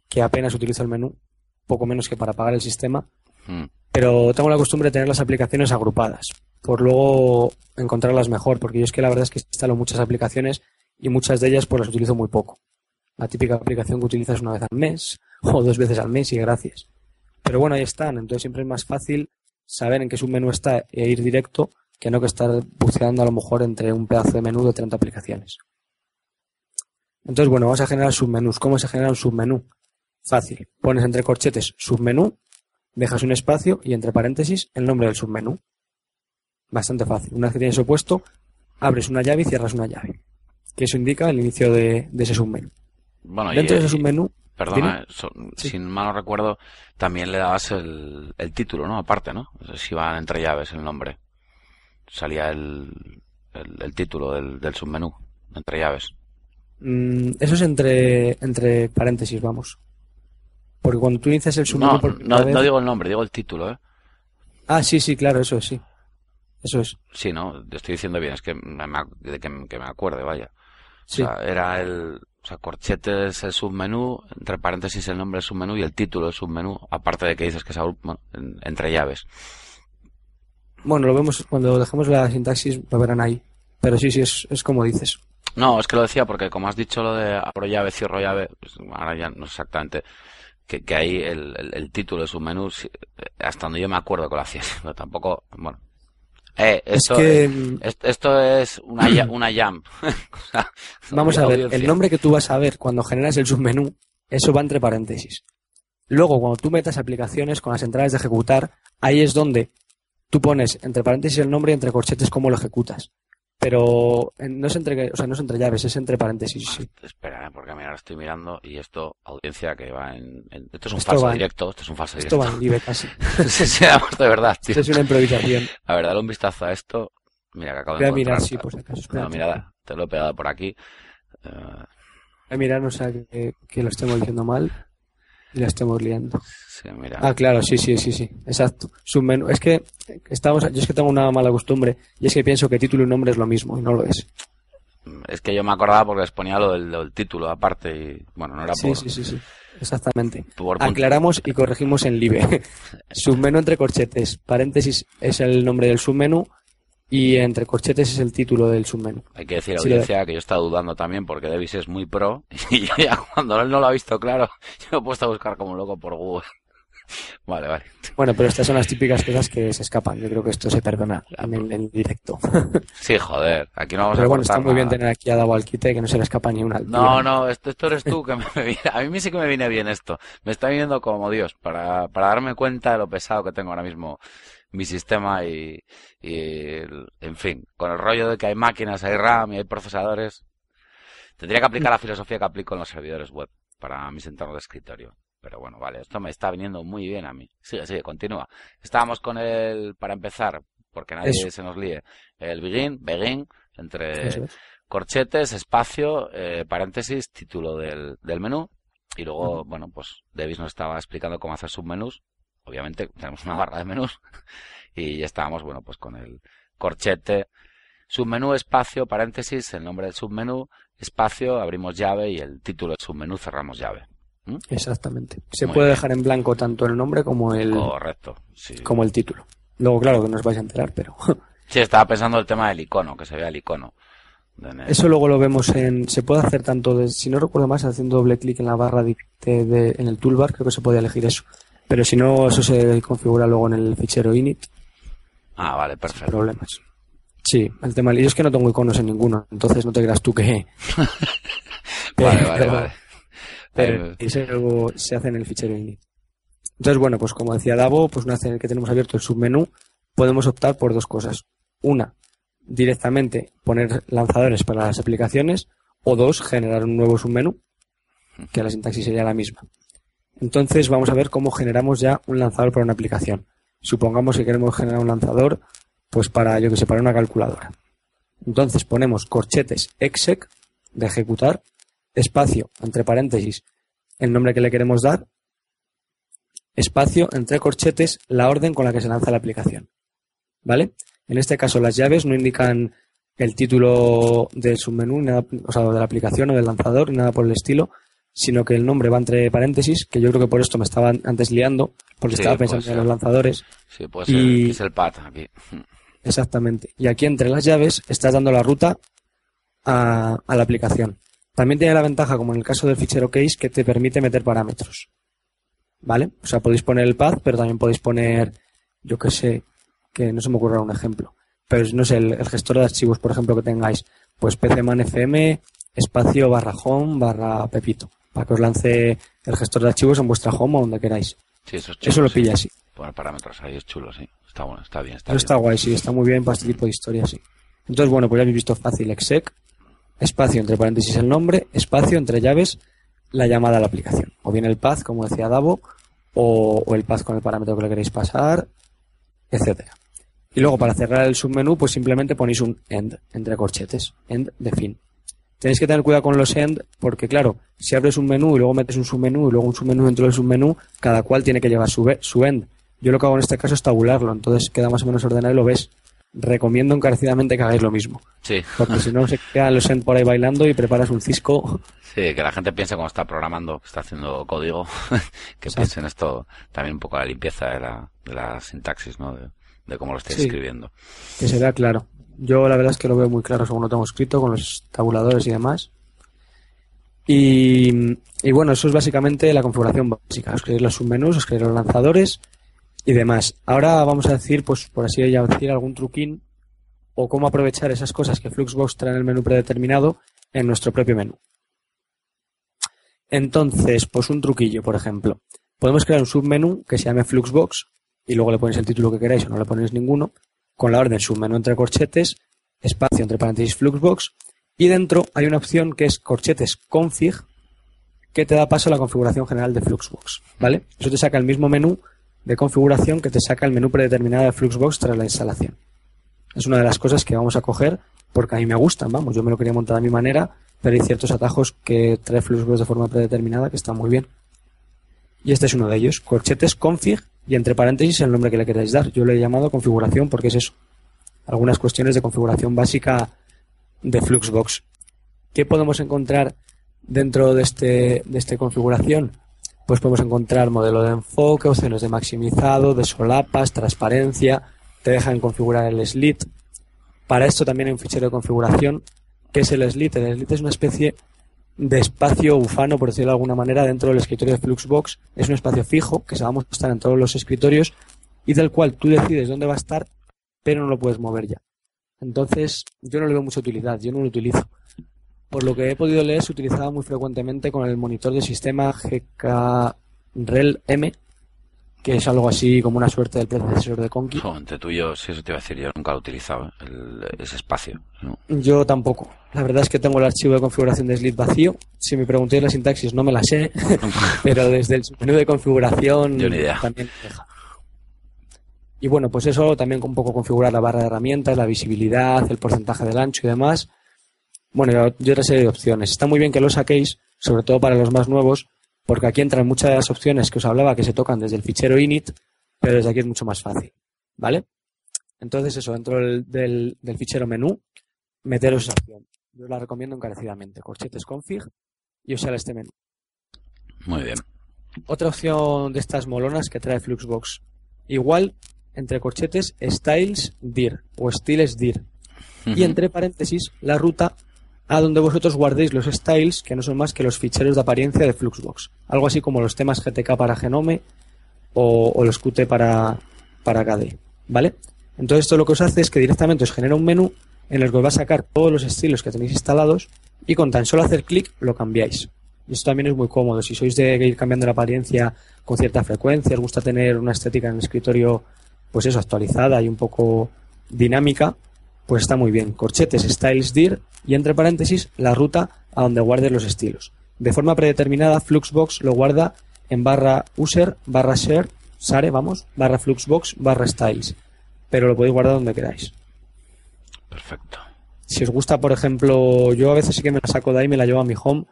que apenas utilizo el menú, poco menos que para apagar el sistema, hmm. pero tengo la costumbre de tener las aplicaciones agrupadas, por luego encontrarlas mejor, porque yo es que la verdad es que instalo muchas aplicaciones y muchas de ellas pues las utilizo muy poco. La típica aplicación que utilizas una vez al mes o dos veces al mes y gracias. Pero bueno, ahí están, entonces siempre es más fácil saber en qué submenú está e ir directo que no que estar buceando a lo mejor entre un pedazo de menú de 30 aplicaciones. Entonces, bueno, vamos a generar submenús. ¿Cómo se genera un submenú? Fácil. Pones entre corchetes submenú, dejas un espacio y entre paréntesis el nombre del submenú. Bastante fácil. Una vez que tienes opuesto, abres una llave y cierras una llave. Que eso indica el inicio de, ese submenú. Bueno, Dentro de ese submenú. Perdona, sin mal no recuerdo, también le dabas el, título, ¿no? Aparte, ¿no? Si iba entre llaves el nombre. Salía el, el, título del, del submenú, entre llaves. Mm, eso es entre, entre paréntesis, vamos. Porque cuando tú inicias el submenú... No, no, digo el nombre, digo el título, ¿eh? Ah, sí, sí, claro, eso sí. Eso es. Sí, ¿no? Te estoy diciendo bien, es que me, que, que, me acuerde, vaya. O sea, era el... O sea, corchetes el submenú, entre paréntesis el nombre del submenú y el título del submenú, aparte de que dices que es entre llaves. Bueno, lo vemos cuando dejemos la sintaxis, lo verán ahí. Pero sí, sí, es, es como dices. No, es que lo decía porque como has dicho lo de abro llave, cierro llave, pues ahora ya no exactamente que, que ahí el, el, título de submenú, hasta donde yo me acuerdo que lo hacía, pero tampoco, bueno. Eh, esto, es que... esto es una, una jam. Vamos a ver, el nombre que tú vas a ver cuando generas el submenú, eso va entre paréntesis. Luego, cuando tú metas aplicaciones con las entradas de ejecutar, ahí es donde tú pones entre paréntesis el nombre y entre corchetes cómo lo ejecutas. Pero no es entre, o sea, no es entre llaves, es entre paréntesis, sí. Espera, ¿eh? porque mira, ahora estoy mirando y esto, audiencia que va en... esto es un falso directo, esto es un falso directo. Esto va en live casi. sí, de verdad, tío. Esto es una improvisación. A ver, dale un vistazo a esto. Mira, que acabo de Voy a mirar, sí, por acaso. No, mira, te lo he pegado por aquí. Uh... Voy a mirar, no sea que, que lo estemos diciendo mal la estemos liando. Ah, claro, sí, sí, sí, sí, exacto. Submenú. Es que estamos, yo es que tengo una mala costumbre y es que pienso que título y nombre es lo mismo y no lo es. Es que yo me acordaba porque les ponía lo del, título aparte y bueno, no era sí, Sí, sí, sí, exactamente. Aclaramos y corregimos en live. submenú entre corchetes, paréntesis es el nombre del submenú y entre corchetes es el título del submenú. Hay que decir a audiencia que yo estaba dudando también porque Davis es muy pro y ya cuando él no lo ha visto claro, yo he puesto a buscar como loco por Google. Vale, vale. Bueno, pero estas son las típicas cosas que se escapan. Yo creo que esto se perdona en el, en directo. Sí, joder, aquí no vamos Pero a bueno, está muy bien tener aquí a Davo Alquite que no se le escapa ni una. No, no, esto, esto eres tú que me viene, a mí sí que me viene bien esto. Me está viniendo como Dios para, para darme cuenta de lo pesado que tengo ahora mismo mi sistema y, y en fin, con el rollo de que hay máquinas, hay RAM y hay procesadores. Tendría que aplicar la filosofía que aplico en los servidores web para mis entornos de escritorio. Pero bueno, vale, esto me está viniendo muy bien a mí. Sigue, sigue, continúa. Estábamos con el, para empezar, porque nadie Eso. se nos líe, el begin, begin, entre Eso corchetes, espacio, eh, paréntesis, título del, del menú. Y luego, bueno, pues Davis nos estaba explicando cómo hacer submenús. Obviamente tenemos una barra de menús. y ya estábamos, bueno, pues con el corchete, submenú, espacio, paréntesis, el nombre del submenú, espacio, abrimos llave y el título del submenú cerramos llave. ¿Mm? Exactamente. Se Muy puede bien. dejar en blanco tanto el nombre como el, Correcto. Sí. como el título. Luego, claro, que no os vais a enterar, pero sí, estaba pensando el tema del icono, que se vea el icono. Eso luego lo vemos en. Se puede hacer tanto, de, si no recuerdo más, haciendo doble clic en la barra de, de- de- en el toolbar, creo que se podía elegir eso. Pero si no, eso se configura luego en el fichero init, Ah, vale, sin perfecto. problemas. Sí, el tema. Yo es que no tengo iconos en ninguno, entonces no te creas tú que. Vale, vale, Pero- vale. Pero se hace en el fichero init. Entonces, bueno, pues como decía Davo, pues una vez en el que tenemos abierto el submenú, podemos optar por dos cosas. Una, directamente poner lanzadores para las aplicaciones, o dos, generar un nuevo submenú, que la sintaxis sería la misma. Entonces, vamos a ver cómo generamos ya un lanzador para una aplicación. Supongamos que queremos generar un lanzador, pues para, yo que sé, para una calculadora. Entonces ponemos corchetes exec de ejecutar, espacio, entre paréntesis, el nombre que le queremos dar, espacio, entre corchetes, la orden con la que se lanza la aplicación. ¿Vale? En este caso, las llaves no indican el título del submenú, nada, o sea, de la aplicación o del lanzador, nada por el estilo, sino que el nombre va entre paréntesis, que yo creo que por esto me estaba antes liando, porque Sí, estaba pensando en los lanzadores. Sí, puede ser. Y- Es el pad aquí. Exactamente. Y aquí entre las llaves estás dando la ruta a, a la aplicación. También tiene la ventaja, como en el caso del fichero case, que te permite meter parámetros. ¿Vale? O sea, podéis poner el path, pero también podéis poner, yo qué sé, que no se me ocurra un ejemplo. Pero no sé, el, el gestor de archivos, por ejemplo, que tengáis, pues pcman.fm, espacio barra home barra pepito, para que os lance el gestor de archivos en vuestra home o donde queráis. Sí, eso es chulo. Eso lo sí. pilla así. Poner parámetros ahí es chulo, sí. Está bueno, está bien, está Eso bien. está guay, sí, está muy bien para este tipo de historias, sí. Entonces, bueno, pues ya habéis visto fácil exec, espacio entre paréntesis el nombre, espacio entre llaves, la llamada a la aplicación. O bien el path, como decía Davo, o, o el path con el parámetro que le queréis pasar, etcétera. Y luego para cerrar el submenú, pues simplemente ponéis un end entre corchetes, end de fin. Tenéis que tener cuidado con los end, porque claro, si abres un menú y luego metes un submenú y luego un submenú dentro del submenú, cada cual tiene que llevar su, su end. Yo lo que hago en este caso es tabularlo, entonces queda más o menos ordenado y lo ves. Recomiendo encarecidamente que hagáis lo mismo, Sí, porque si no se quedan los end por ahí bailando y preparas un cisco. sí, que la gente piense cuando está programando, que está haciendo código, que Exacto. piensen esto también un poco la limpieza de la, de la sintaxis, ¿no? De, de cómo lo estáis Sí. escribiendo. que se vea claro. Yo la verdad es que lo veo muy claro según lo tengo escrito con los tabuladores y demás. Y, bueno, eso es básicamente la configuración básica. Os creéis los submenús, os creéis los lanzadores y demás. Ahora vamos a decir, pues por así decir, algún truquín o cómo aprovechar esas cosas que Fluxbox trae en el menú predeterminado en nuestro propio menú. Entonces, pues un truquillo, por ejemplo. Podemos crear un submenú que se llame Fluxbox y luego le ponéis el título que queráis o no le ponéis ninguno con la orden submenú entre corchetes, espacio entre paréntesis Fluxbox y dentro hay una opción que es corchetes config que te da paso a la configuración general de Fluxbox, ¿vale? Eso te saca el mismo menú de configuración que te saca el menú predeterminado de Fluxbox tras la instalación. Es una de las cosas que vamos a coger porque a mí me gustan, vamos, yo me lo quería montar a mi manera, pero hay ciertos atajos que trae Fluxbox de forma predeterminada que están muy bien. Y este es uno de ellos, corchetes config y entre paréntesis el nombre que le queráis dar. Yo le he llamado configuración porque es eso. Algunas cuestiones de configuración básica de Fluxbox. ¿Qué podemos encontrar dentro de este de esta configuración? Pues podemos encontrar modelo de enfoque, opciones de maximizado, de solapas, transparencia, te dejan configurar el slit. Para esto también hay un fichero de configuración que es el slit. El slit es una especie de espacio ufano, por decirlo de alguna manera, dentro del escritorio de Fluxbox. Es un espacio fijo que se va a mostrar en todos los escritorios y del cual tú decides dónde va a estar, pero no lo puedes mover ya. Entonces, yo no le veo mucha utilidad, yo no lo utilizo. Por lo que he podido leer, se utilizaba muy frecuentemente con el monitor de sistema GK-REL M, que es algo así como una suerte del predecesor de Conky. Entre tú y yo, sí, eso te iba a decir, yo nunca lo he utilizado, el- ese espacio. ¿no? Yo tampoco. La verdad es que tengo el archivo de configuración de Slit vacío. Si me preguntáis la sintaxis, no me la sé, pero desde el menú de configuración Yo ni idea. también deja. Y bueno, pues eso también un poco configurar la barra de herramientas, la visibilidad, el porcentaje del ancho y demás. Bueno, y otra serie de opciones. Está muy bien que lo saquéis, sobre todo para los más nuevos, porque aquí entran muchas de las opciones que os hablaba que se tocan desde el fichero init, pero desde aquí es mucho más fácil. ¿Vale? Entonces eso, dentro del, del- del fichero menú, meteros esa opción. Yo la recomiendo encarecidamente. Corchetes config y os sale este menú. Muy bien. Otra opción de estas molonas que trae Fluxbox. Igual, entre corchetes, styles dir o styles dir. Y entre paréntesis, la ruta a donde vosotros guardéis los styles, que no son más que los ficheros de apariencia de Fluxbox. Algo así como los temas GTK para Genome o, los Qt para, para KDE. ¿Vale? Entonces esto lo que os hace es que directamente os genera un menú en el que os va a sacar todos los estilos que tenéis instalados y con tan solo hacer clic lo cambiáis. Y esto también es muy cómodo. Si sois de ir cambiando la apariencia con cierta frecuencia, os gusta tener una estética en el escritorio, pues eso, actualizada y un poco dinámica, pues está muy bien. Corchetes, styles dir y entre paréntesis la ruta a donde guardes los estilos. De forma predeterminada, Fluxbox lo guarda en barra user, barra share, share, vamos, barra Fluxbox, barra styles. Pero lo podéis guardar donde queráis. Perfecto. Si os gusta, por ejemplo, yo a veces sí que me la saco de ahí y me la llevo a mi home,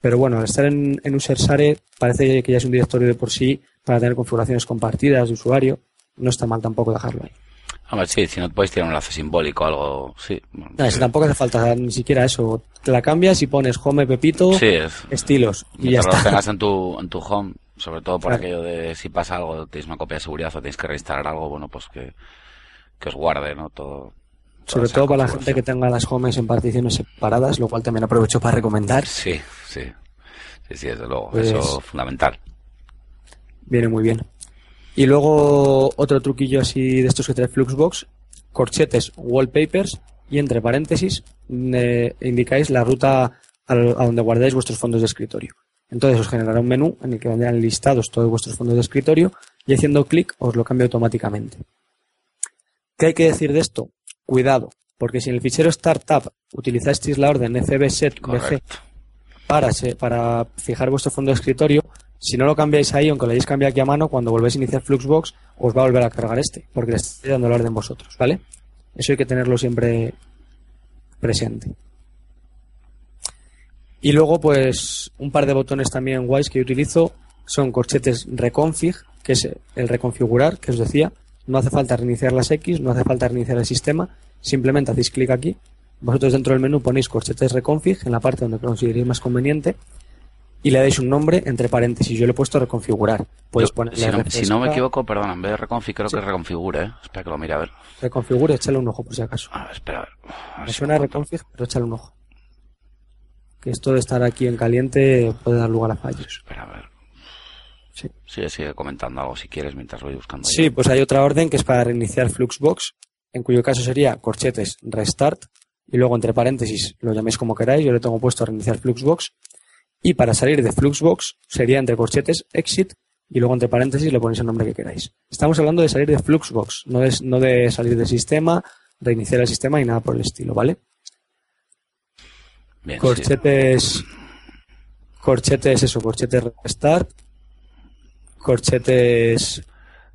pero bueno, al estar en, en user share parece que ya es un directorio de por sí para tener configuraciones compartidas de usuario. No está mal tampoco dejarlo ahí. Hombre, sí, si no podéis tirar un enlace simbólico o algo, sí. si tampoco hace falta ni siquiera eso. Te la cambias y pones home Pepito, Sí, es. estilos y ya está. tengas en tu, en tu home, sobre todo por Claro. aquello de si pasa algo, tenéis una copia de seguridad o tenéis que reinstalar algo, bueno, pues que, que os guarde, ¿no? Todo. Sobre todo para la gente que tenga las homes en particiones separadas, lo cual también aprovecho para recomendar. Sí, sí. Sí, sí, desde luego. Pues- Eso es fundamental. Viene muy bien. Y luego otro truquillo así de estos que trae Fluxbox, corchetes wallpapers y entre paréntesis eh, indicáis la ruta al- a donde guardáis vuestros fondos de escritorio. Entonces os generará un menú en el que vendrán listados todos vuestros fondos de escritorio y haciendo clic os lo cambia automáticamente. ¿Qué hay que decir de esto? Cuidado, porque si en el fichero startup utilizasteis la orden fbset bg Correcto. para, para fijar vuestro fondo de escritorio, si no lo cambiáis ahí, aunque lo hayáis cambiado aquí a mano, cuando volvéis a iniciar Fluxbox, os va a volver a cargar este, porque le estoy dando la orden vosotros, ¿vale? Eso hay que tenerlo siempre presente. Y luego, pues, un par de botones también guays que utilizo son corchetes reconfig, que es el reconfigurar, que os decía. No hace falta reiniciar las X, no hace falta reiniciar el sistema, simplemente hacéis clic aquí. Vosotros dentro del menú ponéis corchetes reconfig en la parte donde consideréis más conveniente y le dais un nombre entre paréntesis. Yo le he puesto reconfigurar. Si, no, si no me equivoco, perdón, en vez de reconfig creo Sí. que reconfigure, ¿eh? Espera que lo mire, a ver. Reconfigure, échale un ojo por si acaso. A ver, espera, a ver. A ver Me si suena lo encuentro. reconfig, pero échale un ojo. Que esto de estar aquí en caliente puede dar lugar a fallos. Espera, a ver. Sí. Sigue, sigue comentando algo si quieres mientras voy buscando. Sí, pues hay otra orden que es para reiniciar Fluxbox, en cuyo caso sería corchetes restart y luego entre paréntesis lo llaméis como queráis, yo le tengo puesto reiniciar Fluxbox y para salir de Fluxbox sería entre corchetes exit y luego entre paréntesis le ponéis el nombre que queráis. Estamos hablando de salir de Fluxbox, no de, no de salir del sistema, reiniciar el sistema y nada por el estilo, ¿vale? Bien, sí. Corchetes, corchetes, eso, corchetes restart, corchetes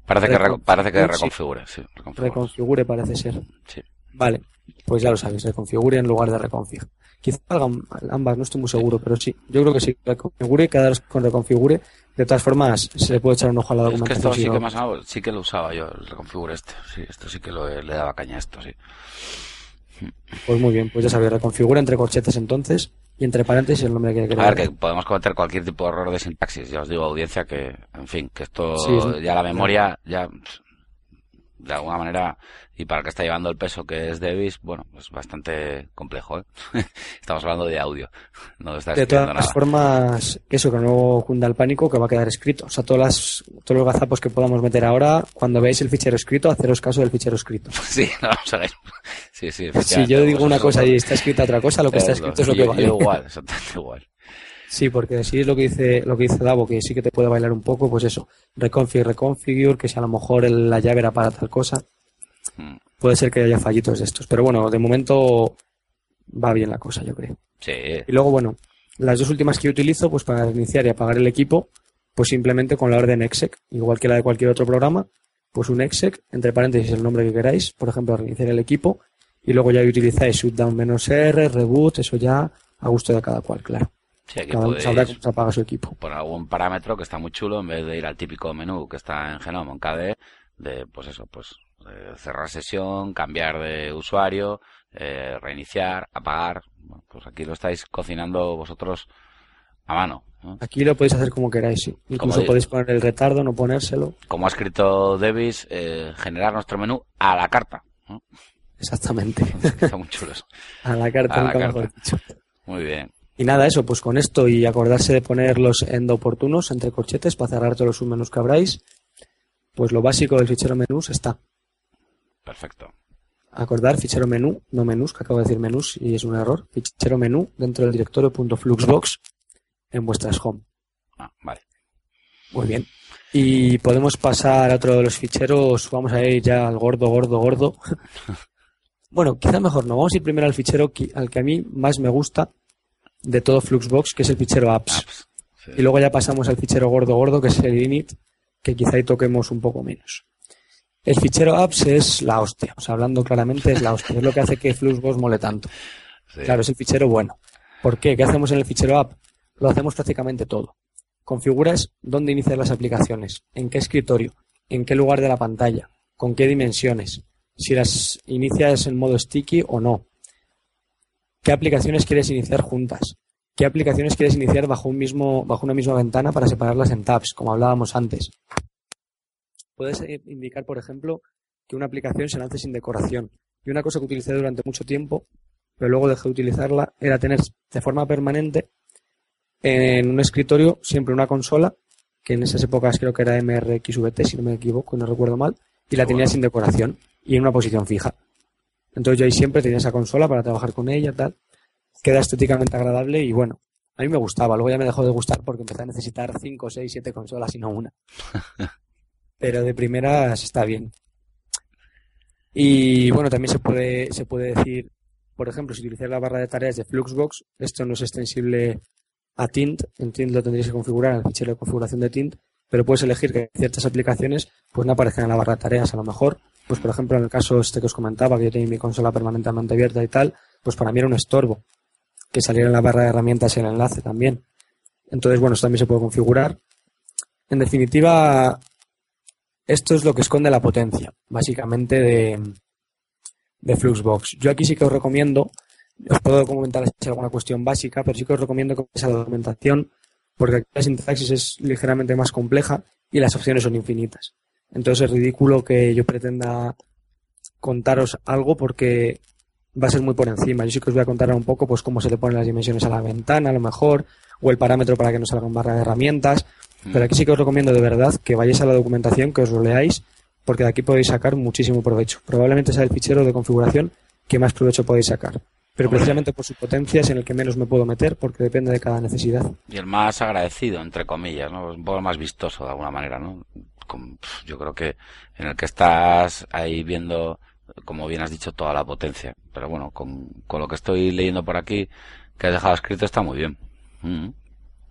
Parece que, reco- parece que Sí. reconfigure, sí. reconfigure. reconfigure parece ser. Sí. Vale, pues ya lo sabéis, reconfigure en lugar de reconfig. Quizá hagan ambas, no estoy muy seguro, pero sí, yo creo que sí, reconfigure, quedaros con reconfigure. De todas formas, se le puede echar un ojo a la Es que documentación. esto sí que más sí que lo usaba yo, el reconfigure este. Sí, esto sí que lo, le daba caña a esto, sí. Pues muy bien, pues ya sabéis, reconfigure entre corchetes entonces y entre paréntesis el nombre que A queráis. ver, que podemos cometer cualquier tipo de error de sintaxis. Ya os digo, audiencia, que, en fin, que esto, Sí, ya la memoria, ya, de alguna manera, y para el que está llevando el peso que es Davis, bueno, es bastante complejo, ¿eh? Estamos hablando de audio, no está De todas formas, eso, que no cunda el pánico, que va a quedar escrito. O sea, todas las, todos los gazapos que podamos meter ahora, cuando veáis el fichero escrito, haceros caso del fichero escrito. Sí, no vamos a ver. Sí, sí, Si yo digo una cosa y está escrita otra cosa, lo que está escrito es lo que vale. igual, exactamente igual. Sí, porque si es lo que dice lo que dice Davo, que sí que te puede bailar un poco, pues eso, reconfigure, reconfigure, que si a lo mejor la llave era para tal cosa, hmm. puede ser que haya fallitos de estos. Pero bueno, de momento va bien la cosa, yo creo. Sí. Y luego, bueno, las dos últimas que yo utilizo, pues para iniciar y apagar el equipo, pues simplemente con la orden exec, igual que la de cualquier otro programa, pues un exec, entre paréntesis el nombre que queráis, por ejemplo, reiniciar el equipo, y luego ya utilizáis shutdown-r, reboot, eso ya a gusto de cada cual, claro. Sí, aquí Cada sabrá cómo se apaga su equipo. Por algún parámetro que está muy chulo, en vez de ir al típico menú que está en Genome, en KDE, de, pues eso, pues cerrar sesión, cambiar de usuario, eh, reiniciar, apagar. pues aquí lo estáis cocinando vosotros a mano. Aquí lo podéis hacer como queráis, sí. Incluso podéis poner el retardo, no ponérselo. Como ha escrito Davis, eh, generar nuestro menú a la carta. Exactamente. Está muy chulo eso. A la carta, a la carta. Muy bien. Y nada, eso, pues con esto y acordarse de poner los oportunos entre corchetes para cerrar todos los submenús que abráis, pues lo básico del fichero menús está. Perfecto. Acordar fichero menú, no menús, que acabo de decir menús y es un error. Fichero menú dentro del directorio .fluxbox en vuestras home. Ah, vale. Muy bien. Y podemos pasar a otro de los ficheros, vamos a ir ya al gordo, gordo, gordo. bueno, quizá mejor no. Vamos a ir primero al fichero al que a mí más me gusta, de todo Fluxbox, que es el fichero apps. Y luego ya pasamos al fichero gordo gordo, que es el init, que quizá ahí toquemos un poco menos. El fichero apps es la hostia, o sea, hablando claramente es la hostia, es lo que hace que Fluxbox mole tanto. Claro, es el fichero bueno. ¿Por qué? ¿Qué hacemos en el fichero app? Lo hacemos prácticamente todo. Configuras dónde iniciar las aplicaciones, en qué escritorio, en qué lugar de la pantalla, con qué dimensiones, si las inicias en modo sticky o no, qué aplicaciones quieres iniciar juntas, qué aplicaciones quieres iniciar bajo, un mismo, bajo una misma ventana para separarlas en tabs, como hablábamos antes. Puedes eh, indicar, por ejemplo, que una aplicación se lance sin decoración. Y una cosa que utilicé durante mucho tiempo, pero luego dejé de utilizarla, era tener de forma permanente en un escritorio siempre una consola, que en esas épocas creo que era MRXVT, si no me equivoco y no recuerdo mal, y la tenía sin decoración y en una posición fija. Entonces yo ahí siempre tenía esa consola para trabajar con ella, tal. Queda estéticamente agradable y bueno, a mí me gustaba. Luego ya me dejó de gustar porque empecé a necesitar 5, 6, 7 consolas y no una. Pero de primeras está bien. Y bueno, también se puede, se puede decir, por ejemplo, si utilizas la barra de tareas de Fluxbox, esto no es extensible a Tint. En Tint lo tendréis que configurar en el fichero de configuración de Tint, pero puedes elegir que ciertas aplicaciones pues no aparezcan en la barra de tareas a lo mejor pues por ejemplo en el caso este que os comentaba, que yo tenía mi consola permanentemente abierta y tal, pues para mí era un estorbo que saliera en la barra de herramientas y el enlace también. Entonces, bueno, esto también se puede configurar. En definitiva, esto es lo que esconde la potencia, básicamente, de, de Fluxbox. Yo aquí sí que os recomiendo, os puedo comentar alguna cuestión básica, pero sí que os recomiendo que esa documentación, porque aquí la sintaxis es ligeramente más compleja y las opciones son infinitas. Entonces es ridículo que yo pretenda contaros algo porque va a ser muy por encima. Yo sí que os voy a contar un poco pues cómo se le ponen las dimensiones a la ventana, a lo mejor, o el parámetro para que no salga en barra de herramientas. Mm. Pero aquí sí que os recomiendo de verdad que vayáis a la documentación, que os lo leáis, porque de aquí podéis sacar muchísimo provecho. Probablemente sea el fichero de configuración que más provecho podéis sacar. Pero precisamente por su potencia es en el que menos me puedo meter porque depende de cada necesidad. Y el más agradecido, entre comillas, ¿no? Un poco más vistoso de alguna manera, ¿no? Yo creo que en el que estás ahí viendo, como bien has dicho, toda la potencia. Pero bueno, con, con lo que estoy leyendo por aquí, que has dejado escrito, está muy bien. Mm.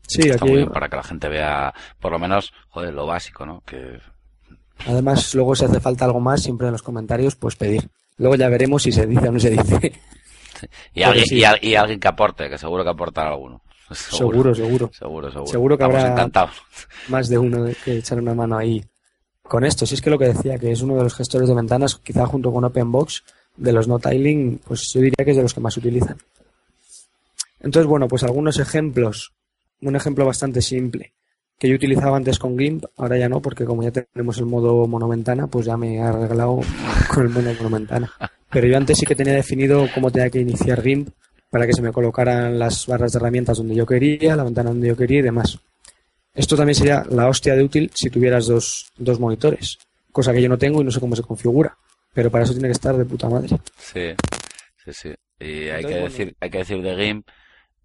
Sí, está muy bien para que la gente vea, por lo menos, joder, lo básico, ¿no? Que... Además, luego si hace falta algo más, siempre en los comentarios, pues pedir. Luego ya veremos si se dice o no se dice. Y, alguien, y, alguien que aporte, que seguro que aportará alguno. Seguro, seguro. Seguro, seguro. Seguro que habrá más de uno que echar una mano ahí con esto. Si es que lo que decía, que es uno de los gestores de ventanas, quizá junto con OpenBox, de los no tiling, pues yo diría que es de los que más utilizan. Entonces, bueno, pues algunos ejemplos. Un ejemplo bastante simple. que yo utilizaba antes con GIMP, ahora ya no, porque como ya tenemos el modo monoventana, pues ya me he arreglado con el modo monoventana. Pero yo antes sí que tenía definido cómo tenía que iniciar GIMP para que se me colocaran las barras de herramientas donde yo quería, la ventana donde yo quería y demás. Esto también sería la hostia de útil si tuvieras dos, dos monitores, cosa que yo no tengo y no sé cómo se configura. Pero para eso tiene que estar de puta madre. Sí, sí, sí. Y hay que decir, hay que decir de GIMP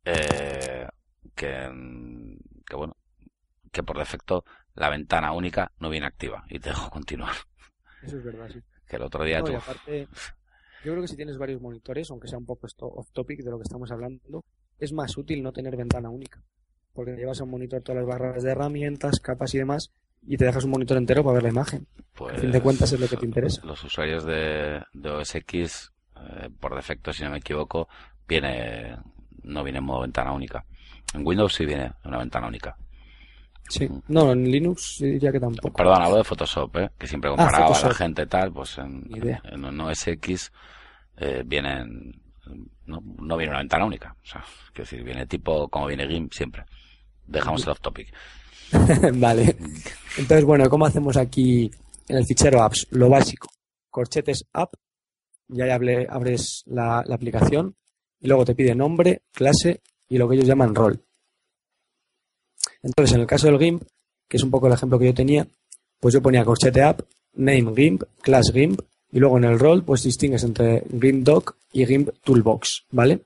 eh, que, que bueno, que por defecto la ventana única no viene activa y te dejo continuar. Eso es verdad, sí. Que el otro día tú... aparte, yo creo que si tienes varios monitores, aunque sea un poco esto off topic de lo que estamos hablando, es más útil no tener ventana única. Porque llevas a un monitor todas las barras de herramientas, capas y demás, y te dejas un monitor entero para ver la imagen. Pues, a fin de cuentas es lo que te interesa. Los usuarios de, de OS X, eh, por defecto, si no me equivoco, viene no viene en modo ventana única. En Windows sí viene una ventana única. Sí, no, en Linux diría que tampoco. Perdón, hablo de Photoshop, ¿eh? que siempre ah, comparaba a la gente tal, pues en, en, en OS X eh, vienen, no, no, viene una ventana única. O sea, quiero decir, viene tipo como viene GIMP siempre. Dejamos el off topic. vale. Entonces, bueno, ¿cómo hacemos aquí en el fichero apps? Lo básico. Corchetes app. Ya abres la, la aplicación y luego te pide nombre, clase y lo que ellos llaman rol. Entonces, en el caso del GIMP, que es un poco el ejemplo que yo tenía, pues yo ponía corchete app, name GIMP, class GIMP, y luego en el rol, pues distingues entre GIMP doc y GIMP toolbox, ¿vale?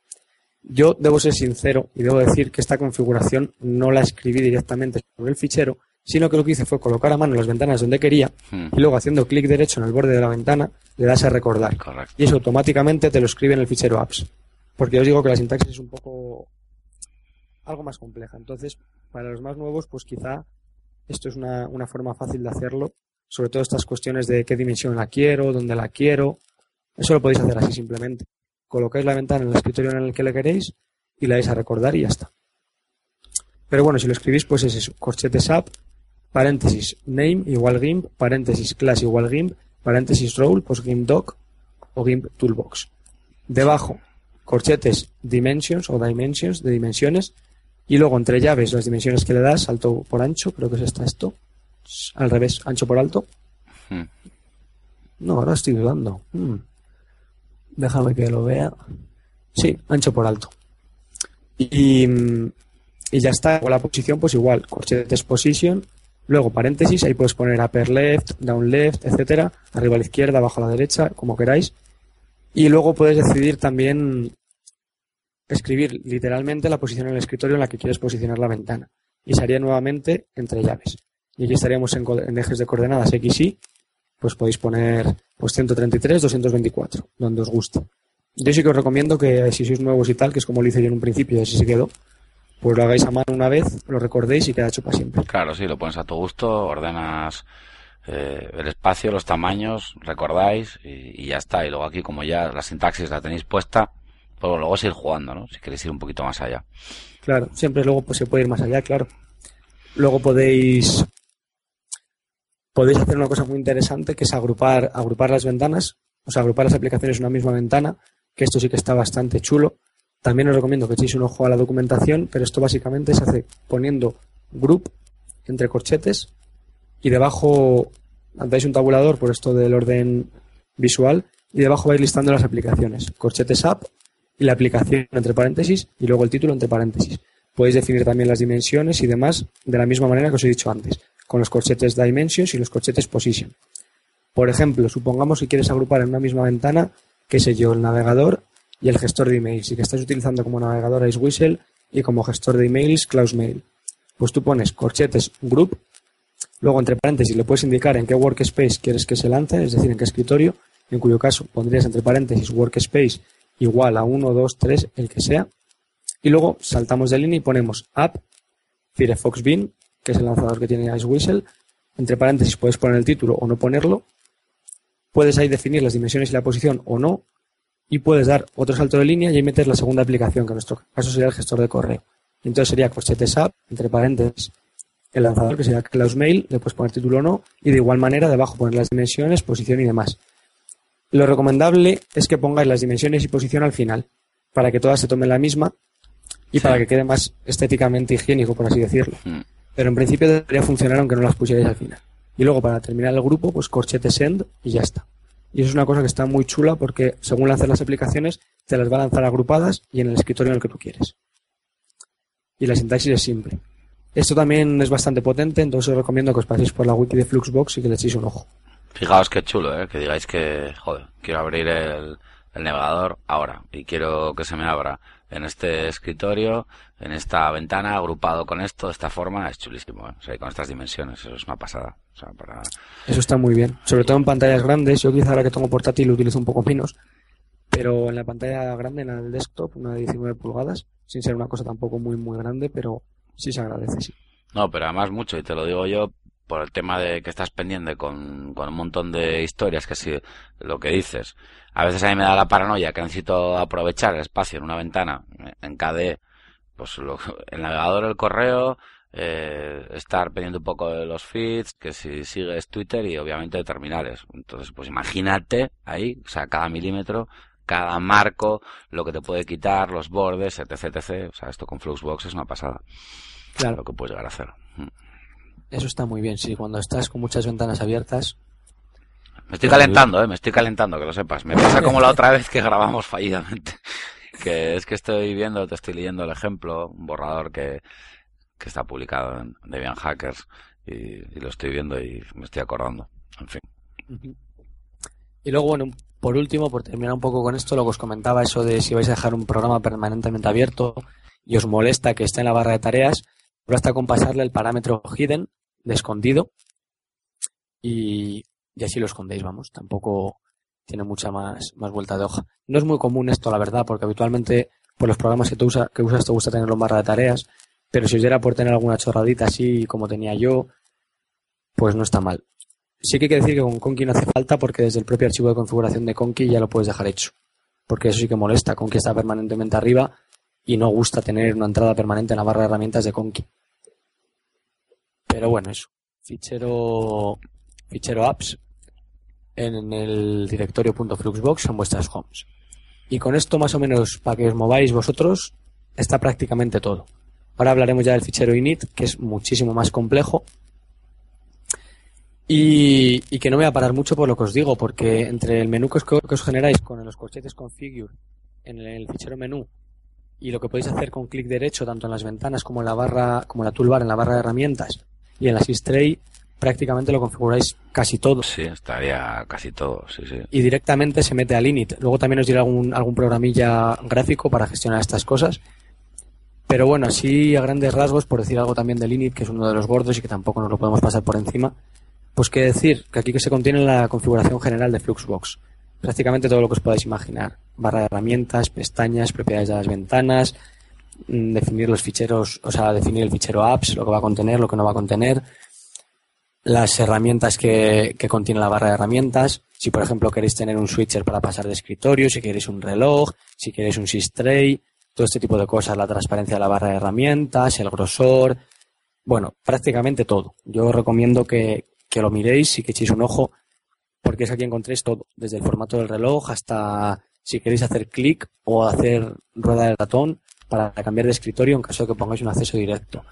Yo debo ser sincero y debo decir que esta configuración no la escribí directamente sobre el fichero, sino que lo que hice fue colocar a mano las ventanas donde quería hmm. y luego haciendo clic derecho en el borde de la ventana le das a recordar. Y eso automáticamente te lo escribe en el fichero apps. Porque os digo que la sintaxis es un poco algo más compleja. Entonces, para los más nuevos, pues quizá esto es una, forma fácil de hacerlo. Sobre todo estas cuestiones de qué dimensión la quiero, dónde la quiero. Eso lo podéis hacer así simplemente. Colocáis la ventana en el escritorio en el que le queréis y la vais a recordar y ya está. Pero bueno, si lo escribís, pues es eso. Corchetes app, paréntesis name igual GIMP, paréntesis class igual GIMP, paréntesis role, pues GIMP doc o GIMP toolbox. Debajo, corchetes dimensions o dimensions de dimensiones y luego entre llaves las dimensiones que le das, alto por ancho, creo que es esta esto, al revés, ancho por alto. Hmm. No, ahora estoy dudando. Hmm. Déjame que lo vea. Sí, ancho por alto. Y, y ya está. O la posición, pues igual, corchetes position, luego paréntesis, ahí puedes poner upper left, down left, etcétera, arriba a la izquierda, abajo a la derecha, como queráis. Y luego puedes decidir también escribir literalmente la posición en el escritorio en la que quieres posicionar la ventana. Y se haría nuevamente entre llaves. Y aquí estaríamos en, ejes de coordenadas X y, pues podéis poner pues 133, 224, donde os guste. Yo sí que os recomiendo que si sois nuevos y tal, que es como lo hice yo en un principio y así se quedó, pues lo hagáis a mano una vez, lo recordéis y queda hecho para siempre. Claro, sí, lo pones a tu gusto, ordenas eh, el espacio, los tamaños, recordáis y, ya está. Y luego aquí, como ya la sintaxis la tenéis puesta, pues luego seguir jugando, ¿no? Si queréis ir un poquito más allá. Claro, siempre luego pues, se puede ir más allá, claro. Luego podéis podéis hacer una cosa muy interesante que es agrupar, agrupar las ventanas, o sea, agrupar las aplicaciones en una misma ventana, que esto sí que está bastante chulo. También os recomiendo que echéis un ojo a la documentación, pero esto básicamente se hace poniendo group entre corchetes y debajo dais un tabulador por esto del orden visual y debajo vais listando las aplicaciones. Corchetes app la aplicación entre paréntesis y luego el título entre paréntesis. Podéis definir también las dimensiones y demás de la misma manera que os he dicho antes, con los corchetes dimensions y los corchetes position. Por ejemplo, supongamos que quieres agrupar en una misma ventana, qué sé yo, el navegador y el gestor de emails y que estás utilizando como navegador Icewhistle y como gestor de emails Mail. Pues tú pones corchetes group Luego, entre paréntesis, le puedes indicar en qué workspace quieres que se lance, es decir, en qué escritorio, en cuyo caso pondrías entre paréntesis workspace igual a 1, 2, 3, el que sea. Y luego saltamos de línea y ponemos app Firefox Bin, que es el lanzador que tiene Icewhistle. Entre paréntesis puedes poner el título o no ponerlo. Puedes ahí definir las dimensiones y la posición o no. Y puedes dar otro salto de línea y ahí metes la segunda aplicación, que en nuestro caso sería el gestor de correo. Entonces sería corchetes app, entre paréntesis, el lanzador, que sería Mail, le puedes poner título o no, y de igual manera debajo poner las dimensiones, posición y demás. Lo recomendable es que pongáis las dimensiones y posición al final, para que todas se tomen la misma y para que quede más estéticamente higiénico, por así decirlo. Hmm. Pero en principio debería funcionar aunque no las pusierais al final. Y luego para terminar el grupo, pues corchete send y ya está. Y eso es una cosa que está muy chula porque según lanzas las aplicaciones, te las va a lanzar agrupadas y en el escritorio en el que tú quieres. Y la sintaxis es simple. Esto también es bastante potente, entonces os recomiendo que os paséis por la wiki de Fluxbox y que le echéis un ojo. Fijaos qué chulo, ¿eh? Que digáis que, joder, quiero abrir el, el navegador ahora y quiero que se me abra en este escritorio, en esta ventana, agrupado con esto, de esta forma, es chulísimo. ¿eh? O sea, con estas dimensiones, eso es una pasada. O sea, para... Eso está muy bien. Sobre todo en pantallas grandes. Yo quizá ahora que tengo portátil lo utilizo un poco menos. Pero en la pantalla grande, en el desktop, una de 19 pulgadas, sin ser una cosa tampoco muy, muy grande, pero sí se agradece, sí. No, pero además mucho, y te lo digo yo por el tema de que estás pendiente con, con un montón de historias, que si lo que dices, a veces a mí me da la paranoia que necesito aprovechar el espacio en una ventana, en KDE, pues lo, el navegador, el correo, eh, estar pendiente un poco de los feeds, que si sigues Twitter y obviamente de terminales. Entonces, pues imagínate ahí, o sea, cada milímetro, cada marco, lo que te puede quitar, los bordes, etc, etc. O sea, esto con Fluxbox es una pasada. Claro. Lo que puedes llegar a hacer. Eso está muy bien, sí. Cuando estás con muchas ventanas abiertas, Me estoy calentando, eh, me estoy calentando, que lo sepas. Me pasa como la otra vez que grabamos fallidamente. Que es que estoy viendo, te estoy leyendo el ejemplo, un borrador que, que está publicado en Debian Hackers y, y lo estoy viendo y me estoy acordando. En fin. Y luego, bueno, por último, por terminar un poco con esto, lo que os comentaba, eso de si vais a dejar un programa permanentemente abierto y os molesta que esté en la barra de tareas, basta con pasarle el parámetro hidden, de escondido, y, y así lo escondéis, vamos. Tampoco tiene mucha más, más vuelta de hoja. No es muy común esto, la verdad, porque habitualmente por los programas que tú usa, que usas te gusta tenerlo en barra de tareas, pero si os diera por tener alguna chorradita así como tenía yo, pues no está mal. Sí que hay que decir que con Conky no hace falta porque desde el propio archivo de configuración de Conky ya lo puedes dejar hecho. Porque eso sí que molesta. Conky está permanentemente arriba y no gusta tener una entrada permanente en la barra de herramientas de Conky. Pero bueno, eso. Fichero, fichero apps en el directorio .fluxbox en vuestras homes. Y con esto más o menos para que os mováis vosotros está prácticamente todo. Ahora hablaremos ya del fichero init, que es muchísimo más complejo. Y, que no voy a parar mucho por lo que os digo, porque entre el menú que os, que os generáis con los corchetes configure en el fichero menú y lo que podéis hacer con clic derecho tanto en las ventanas como en la barra, como en la toolbar en la barra de herramientas y en la Sistray prácticamente lo configuráis casi todo. Sí, estaría casi todo, sí, sí. Y directamente se mete al init. Luego también os diré algún, algún programilla gráfico para gestionar estas cosas. Pero bueno, así a grandes rasgos, por decir algo también del init, que es uno de los gordos y que tampoco nos lo podemos pasar por encima, pues qué decir, que aquí que se contiene la configuración general de Fluxbox. Prácticamente todo lo que os podáis imaginar. Barra de herramientas, pestañas, propiedades de las ventanas, definir los ficheros, o sea, definir el fichero apps, lo que va a contener, lo que no va a contener, las herramientas que, que contiene la barra de herramientas, si por ejemplo queréis tener un switcher para pasar de escritorio, si queréis un reloj, si queréis un systray, todo este tipo de cosas, la transparencia de la barra de herramientas, el grosor, bueno, prácticamente todo. Yo os recomiendo que, que lo miréis y que echéis un ojo, porque es aquí encontréis todo, desde el formato del reloj hasta si queréis hacer clic o hacer rueda de ratón para cambiar de escritorio en caso de que pongáis un acceso directo.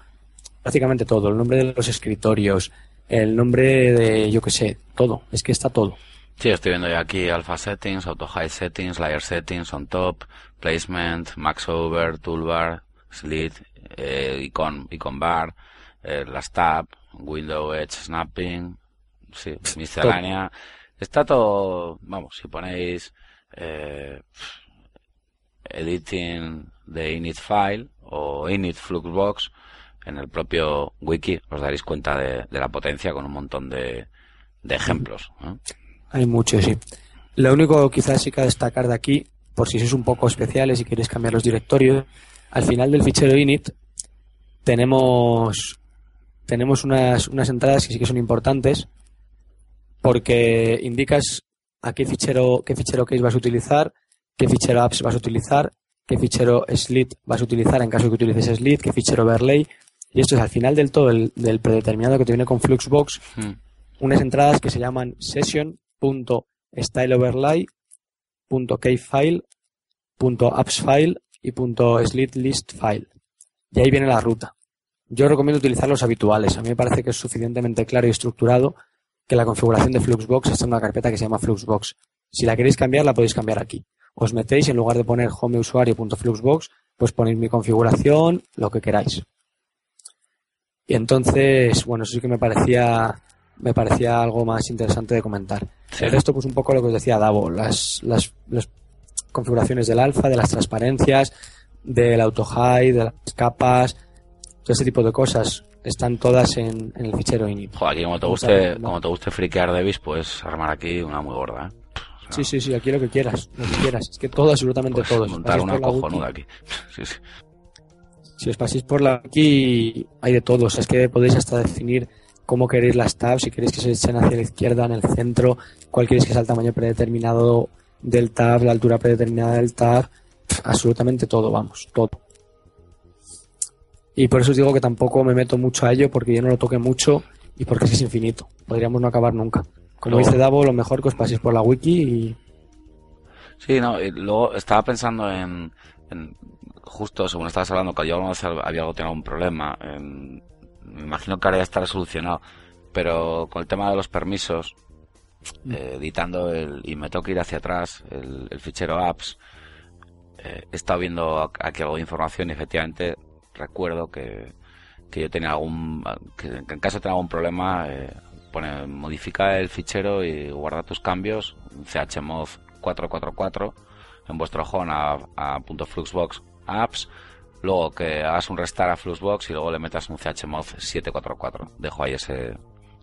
Prácticamente todo, el nombre de los escritorios, el nombre de, yo que sé, todo, es que está todo. Sí, estoy viendo ya aquí Alpha Settings, Auto High Settings, Layer Settings, On Top, Placement, Max Over, Toolbar, Slit, eh, Icon, Icon Bar, eh, las Tab, Window Edge Snapping, sí, miscelánea. Está todo, vamos, si ponéis eh, editing de init file o init fluxbox en el propio wiki os daréis cuenta de, de la potencia con un montón de, de ejemplos. Hay mucho, sí. Lo único quizás sí que destacar de aquí, por si sois un poco especiales y queréis cambiar los directorios, al final del fichero init tenemos tenemos unas, unas entradas que sí que son importantes porque indicas a qué fichero, qué fichero case vas a utilizar, qué fichero apps vas a utilizar, qué fichero slit vas a utilizar en caso de que utilices slit, qué fichero overlay. Y esto es al final del todo, el, del predeterminado que te viene con Fluxbox, Hmm. unas entradas que se llaman session.styleoverlay.keyfile, .appsfile y .slitlistfile. Y ahí viene la ruta. Yo recomiendo utilizar los habituales. A mí me parece que es suficientemente claro y estructurado que la configuración de Fluxbox está en una carpeta que se llama Fluxbox. Si la queréis cambiar, la podéis cambiar aquí. Os metéis, en lugar de poner homeusuario.fluxbox, pues ponéis mi configuración, lo que queráis. Y entonces, bueno, eso sí que me parecía, me parecía algo más interesante de comentar. El resto, pues un poco lo que os decía Davo, las, las, las configuraciones del alfa, de las transparencias, del auto high, de las capas, todo ese tipo de cosas están todas en, en el fichero init. Joder, aquí como te guste, como te guste friquear Devis, pues armar aquí una muy gorda, ¿eh? Sí, sí, sí, aquí lo que quieras, lo que quieras. Es que todo, absolutamente pues todo. montar Pasáis una cojonuda aquí. Sí, sí. Si os pasáis por la aquí hay de todo. O sea, es que podéis hasta definir cómo queréis las tabs, si queréis que se echen hacia la izquierda, en el centro, cuál queréis que sea el tamaño predeterminado del tab, la altura predeterminada del tab, absolutamente todo, vamos, todo. Y por eso os digo que tampoco me meto mucho a ello, porque yo no lo toque mucho y porque es que es infinito. Podríamos no acabar nunca. Como Luego- dice Davo, lo mejor que os paséis por la wiki y Sí, no, y luego estaba pensando en, en- justo según estabas hablando, que yo alguna vez había algo tenido un problema, en- me imagino que ahora ya estará solucionado, pero con el tema de los permisos, eh, editando el, y me tengo que ir hacia atrás, el, el fichero apps, eh, he estado viendo aquí algo de información y efectivamente recuerdo que, que yo tenía algún, que en caso de tener algún problema, eh, pone, modifica el fichero y guarda tus cambios, chmod 444 en vuestro home a, punto .fluxbox apps, luego que hagas un restart a Fluxbox y luego le metas un chmod 744. Dejo ahí ese,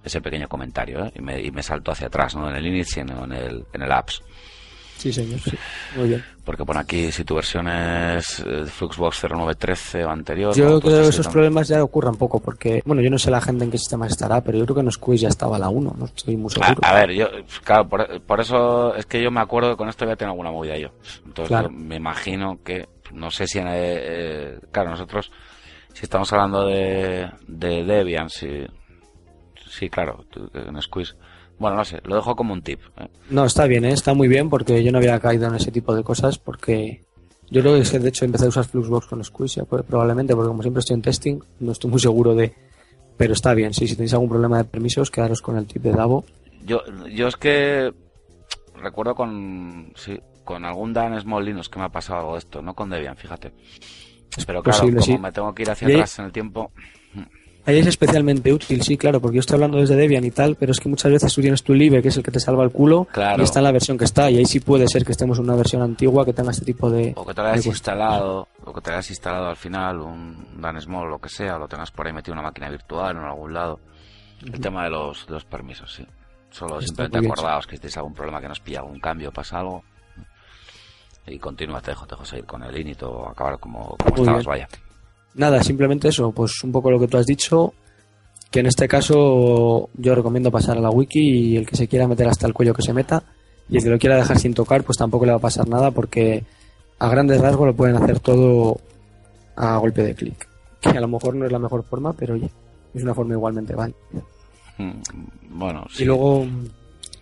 ese pequeño comentario ¿eh? y, me, y me salto hacia atrás, no en el init, sino en el, en el apps. Sí, señor, sí. Muy bien. Porque pone aquí si tu versión es eh, Fluxbox 0913 o anterior. Yo bueno, pues creo que esos problemas ya ocurran poco, porque, bueno, yo no sé la gente en qué sistema estará, pero yo creo que en Squeeze ya estaba la 1, no estoy muy A, seguro. a ver, yo, claro, por, por eso es que yo me acuerdo que con esto ya tengo alguna movida yo. Entonces Claro. yo me imagino que, no sé si en, eh, eh, claro, nosotros, si estamos hablando de, de Debian, si, sí, claro, en Squeeze. Bueno, no sé, lo dejo como un tip. ¿eh? No, está bien, ¿eh? está muy bien, porque yo no había caído en ese tipo de cosas, porque yo creo que de hecho empecé a usar Fluxbox con Squeeze, pues, probablemente, porque como siempre estoy en testing, no estoy muy seguro de... Pero está bien, sí, si tenéis algún problema de permisos, quedaros con el tip de Davo. Yo, yo es que recuerdo con, sí, con algún Dan Small Linux que me ha pasado algo de esto, no con Debian, fíjate. Pero claro, posible, como sí. me tengo que ir hacia atrás en el tiempo, Ahí es especialmente útil, sí, claro, porque yo estoy hablando desde Debian y tal, pero es que muchas veces tú tienes tu live, que es el que te salva el culo, Claro. y está en la versión que está, y ahí sí puede ser que estemos en una versión antigua que tenga este tipo de... o que te lo hayas instalado, o que te hayas instalado al final un Dan Small, lo que sea, o lo tengas por ahí metido en una máquina virtual en algún lado. El tema de los, de los permisos, sí. Solo simplemente acordaos que si tenéis algún problema que nos pilla algún cambio, pasa algo. Y continúa, te dejo, te dejo seguir con el init o acabar como, como estabas, bien. vaya. Nada, simplemente eso, pues un poco lo que tú has dicho, que en este caso yo recomiendo pasar a la wiki y el que se quiera meter hasta el cuello que se meta y el que lo quiera dejar sin tocar pues tampoco le va a pasar nada porque a grandes rasgos lo pueden hacer todo a golpe de clic. Que a lo mejor no es la mejor forma, pero oye, es una forma igualmente válida. Mm, Bueno, sí. Y luego,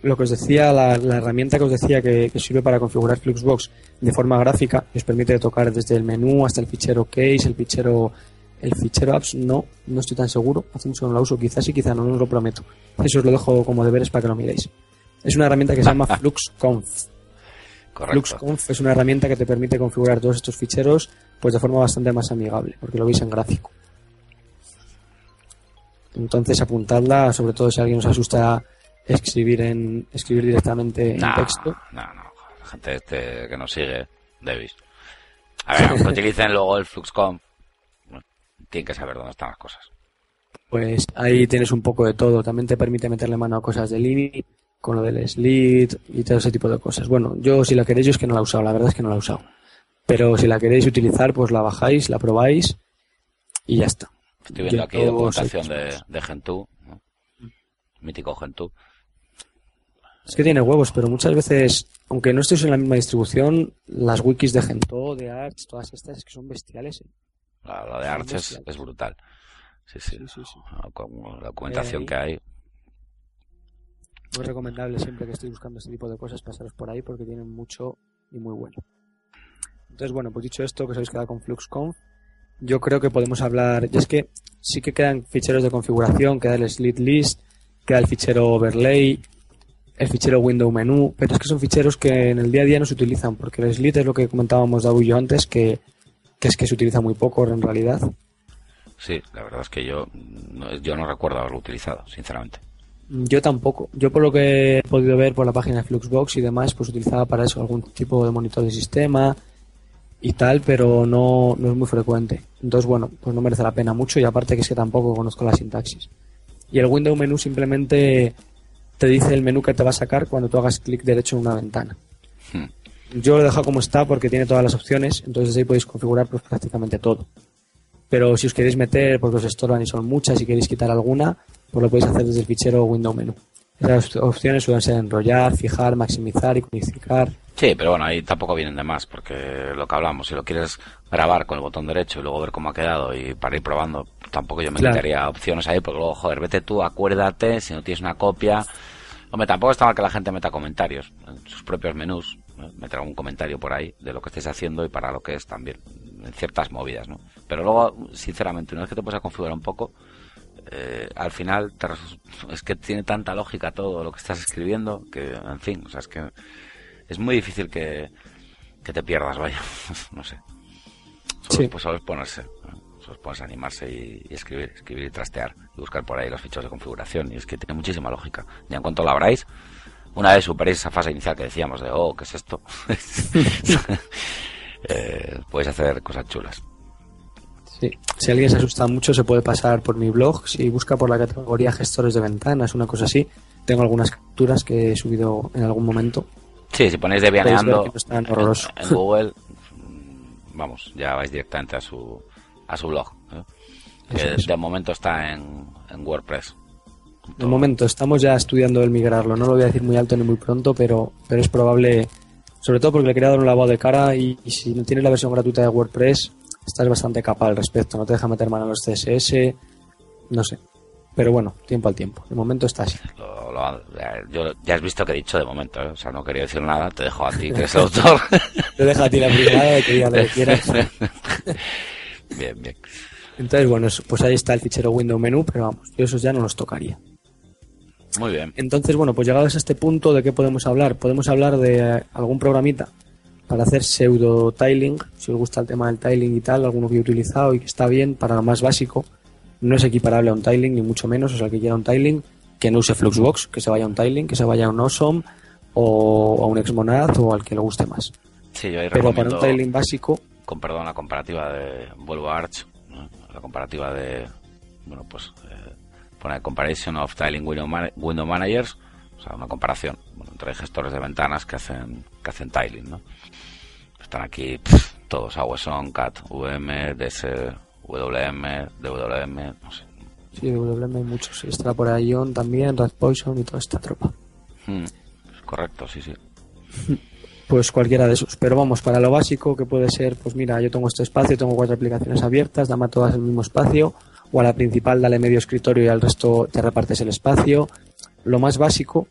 lo que os decía, la, la herramienta que os decía que, que sirve para configurar Fluxbox de forma gráfica, que os permite tocar desde el menú hasta el fichero case, el fichero el fichero apps, no, no estoy tan seguro. Hace mucho que no la uso, quizás sí, quizás no, no os lo prometo. Eso os lo dejo como deberes para que lo miréis. Es una herramienta que se llama FluxConf. correcto. FluxConf es una herramienta que te permite configurar todos estos ficheros pues de forma bastante más amigable, porque lo veis en gráfico. Entonces apuntadla, sobre todo si alguien os asusta escribir en escribir directamente en texto. no, no. La gente este que nos sigue, Davis. A ver, aunque utilicen luego el Fluxcom, tienen que saber dónde están las cosas. Pues ahí tienes un poco de todo. También te permite meterle mano a cosas de Linux, con lo del SLID y todo ese tipo de cosas. Bueno, yo si la queréis, yo es que no la he usado, la verdad es que no la he usado. Pero si la queréis utilizar, pues la bajáis, la probáis y ya está. Estoy viendo Yo aquí documentación de, de Gentoo, ¿no? mítico Gentoo. Es que tiene huevos, pero muchas veces, aunque no estéis en la misma distribución, las wikis de Gentoo, de Arch, todas estas es que son bestiales. ¿eh? La, la de Arch es, es brutal. Sí, sí. Sí, sí, sí. La, como la documentación ahí. que hay. Muy recomendable siempre que estéis buscando este tipo de cosas pasaros por ahí porque tienen mucho y muy bueno. Entonces, bueno, pues dicho esto, que os habéis quedado con FluxConf, yo creo que podemos hablar. Y es que sí que quedan ficheros de configuración, queda el slit list, queda el fichero overlay, el fichero window menu, pero es que son ficheros que en el día a día no se utilizan, porque el slit es lo que comentábamos Dabu y yo antes, que, que es que se utiliza muy poco en realidad. Sí, la verdad es que yo no, yo no recuerdo haberlo utilizado, sinceramente. Yo tampoco. Yo por lo que he podido ver por la página de Fluxbox y demás, pues utilizaba para eso algún tipo de monitor de sistema y tal, pero no, no es muy frecuente. Entonces, bueno, pues no merece la pena mucho y aparte que es que tampoco conozco la sintaxis. Y el window menú simplemente te dice el menú que te va a sacar cuando tú hagas clic derecho en una ventana. Hmm. Yo lo he dejado como está porque tiene todas las opciones, entonces ahí podéis configurar pues, prácticamente todo. Pero si os queréis meter porque os estorban y son muchas y queréis quitar alguna, pues lo podéis hacer desde el fichero window menú. Esas opciones suelen ser enrollar, fijar, maximizar y unificar. Sí, pero bueno, ahí tampoco vienen de más, porque lo que hablamos, si lo quieres grabar con el botón derecho y luego ver cómo ha quedado y para ir probando, tampoco yo me Claro. quitaría opciones ahí, porque luego, joder, vete tú, acuérdate, si no tienes una copia. Hombre, tampoco está mal que la gente meta comentarios en sus propios menús, ¿eh? meter algún comentario por ahí de lo que estés haciendo y para lo que es también, en ciertas movidas, ¿no? Pero luego, sinceramente, una vez que te puedes a configurar un poco, eh, al final te es que tiene tanta lógica todo lo que estás escribiendo que, en fin, o sea, es que es muy difícil que, que te pierdas, vaya, no sé. Solo, Sí. pues solo es ponerse, ¿no? solo es ponerse a animarse y, y escribir, escribir y trastear y buscar por ahí los ficheros de configuración y es que tiene muchísima lógica. Y en cuanto lo abráis, una vez superéis esa fase inicial que decíamos de, oh, ¿qué es esto? eh, podéis hacer cosas chulas. Sí. Si alguien se asusta mucho, se puede pasar por mi blog. Si busca por la categoría gestores de ventanas, una cosa así, tengo algunas capturas que he subido en algún momento. Sí, si ponéis de Podéis ver vianeando que no es tan horroroso. en, en Google, mm, vamos, ya vais directamente a su a su blog. ¿eh? Que de momento está en, en WordPress. De momento estamos ya estudiando el migrarlo. No lo voy a decir muy alto ni muy pronto, pero, pero es probable, sobre todo porque le quería dar un lavado de cara y, y si no tienes la versión gratuita de WordPress, estás bastante capa al respecto. No te deja meter mano en los CSS, no sé. Pero bueno, tiempo al tiempo. De momento está así. Lo- lo- eh, yo, ya has visto que he dicho de momento, ¿eh? o sea, no quería decir nada, te dejo a ti, que eres el autor. Te dejo a ti la privada de que digas lo que quieras. bien, bien. Entonces, bueno, eso, pues ahí está el fichero window menú, pero vamos, yo esos ya no los tocaría. Muy bien. Entonces, bueno, pues llegados a este punto, ¿de qué podemos hablar? Podemos hablar de eh, algún programita para hacer pseudo tiling, si os gusta el tema del tiling y tal, alguno que he utilizado y que está bien para lo más básico. No es equiparable a un tiling, ni mucho menos, o sea, el que quiera un tiling, que no use Fluxbox, que se vaya a un tiling, que se vaya a un Awesome o a un Xmonad o al que le guste más. Sí, yo ahí Pero para un tiling básico, con perdón, la comparativa de, vuelvo a Arch, ¿no? la comparativa de, bueno, pues, eh, pone Comparison of Tiling Window, Man- Window Managers, o sea, una comparación bueno, entre gestores de ventanas que hacen, que hacen tiling, ¿no? Están aquí pff, todos, AWSON, CAT, VM, DS, WM, DWM, no sé. sí, WM hay muchos. Estará por ahí Ion también, Red Poison y toda esta tropa. Hmm, correcto, sí, sí. Pues cualquiera de esos. Pero vamos, para lo básico, que puede ser, pues mira, yo tengo este espacio, tengo cuatro aplicaciones abiertas, dame a todas el mismo espacio, o a la principal dale medio escritorio y al resto te repartes el espacio. Lo más básico,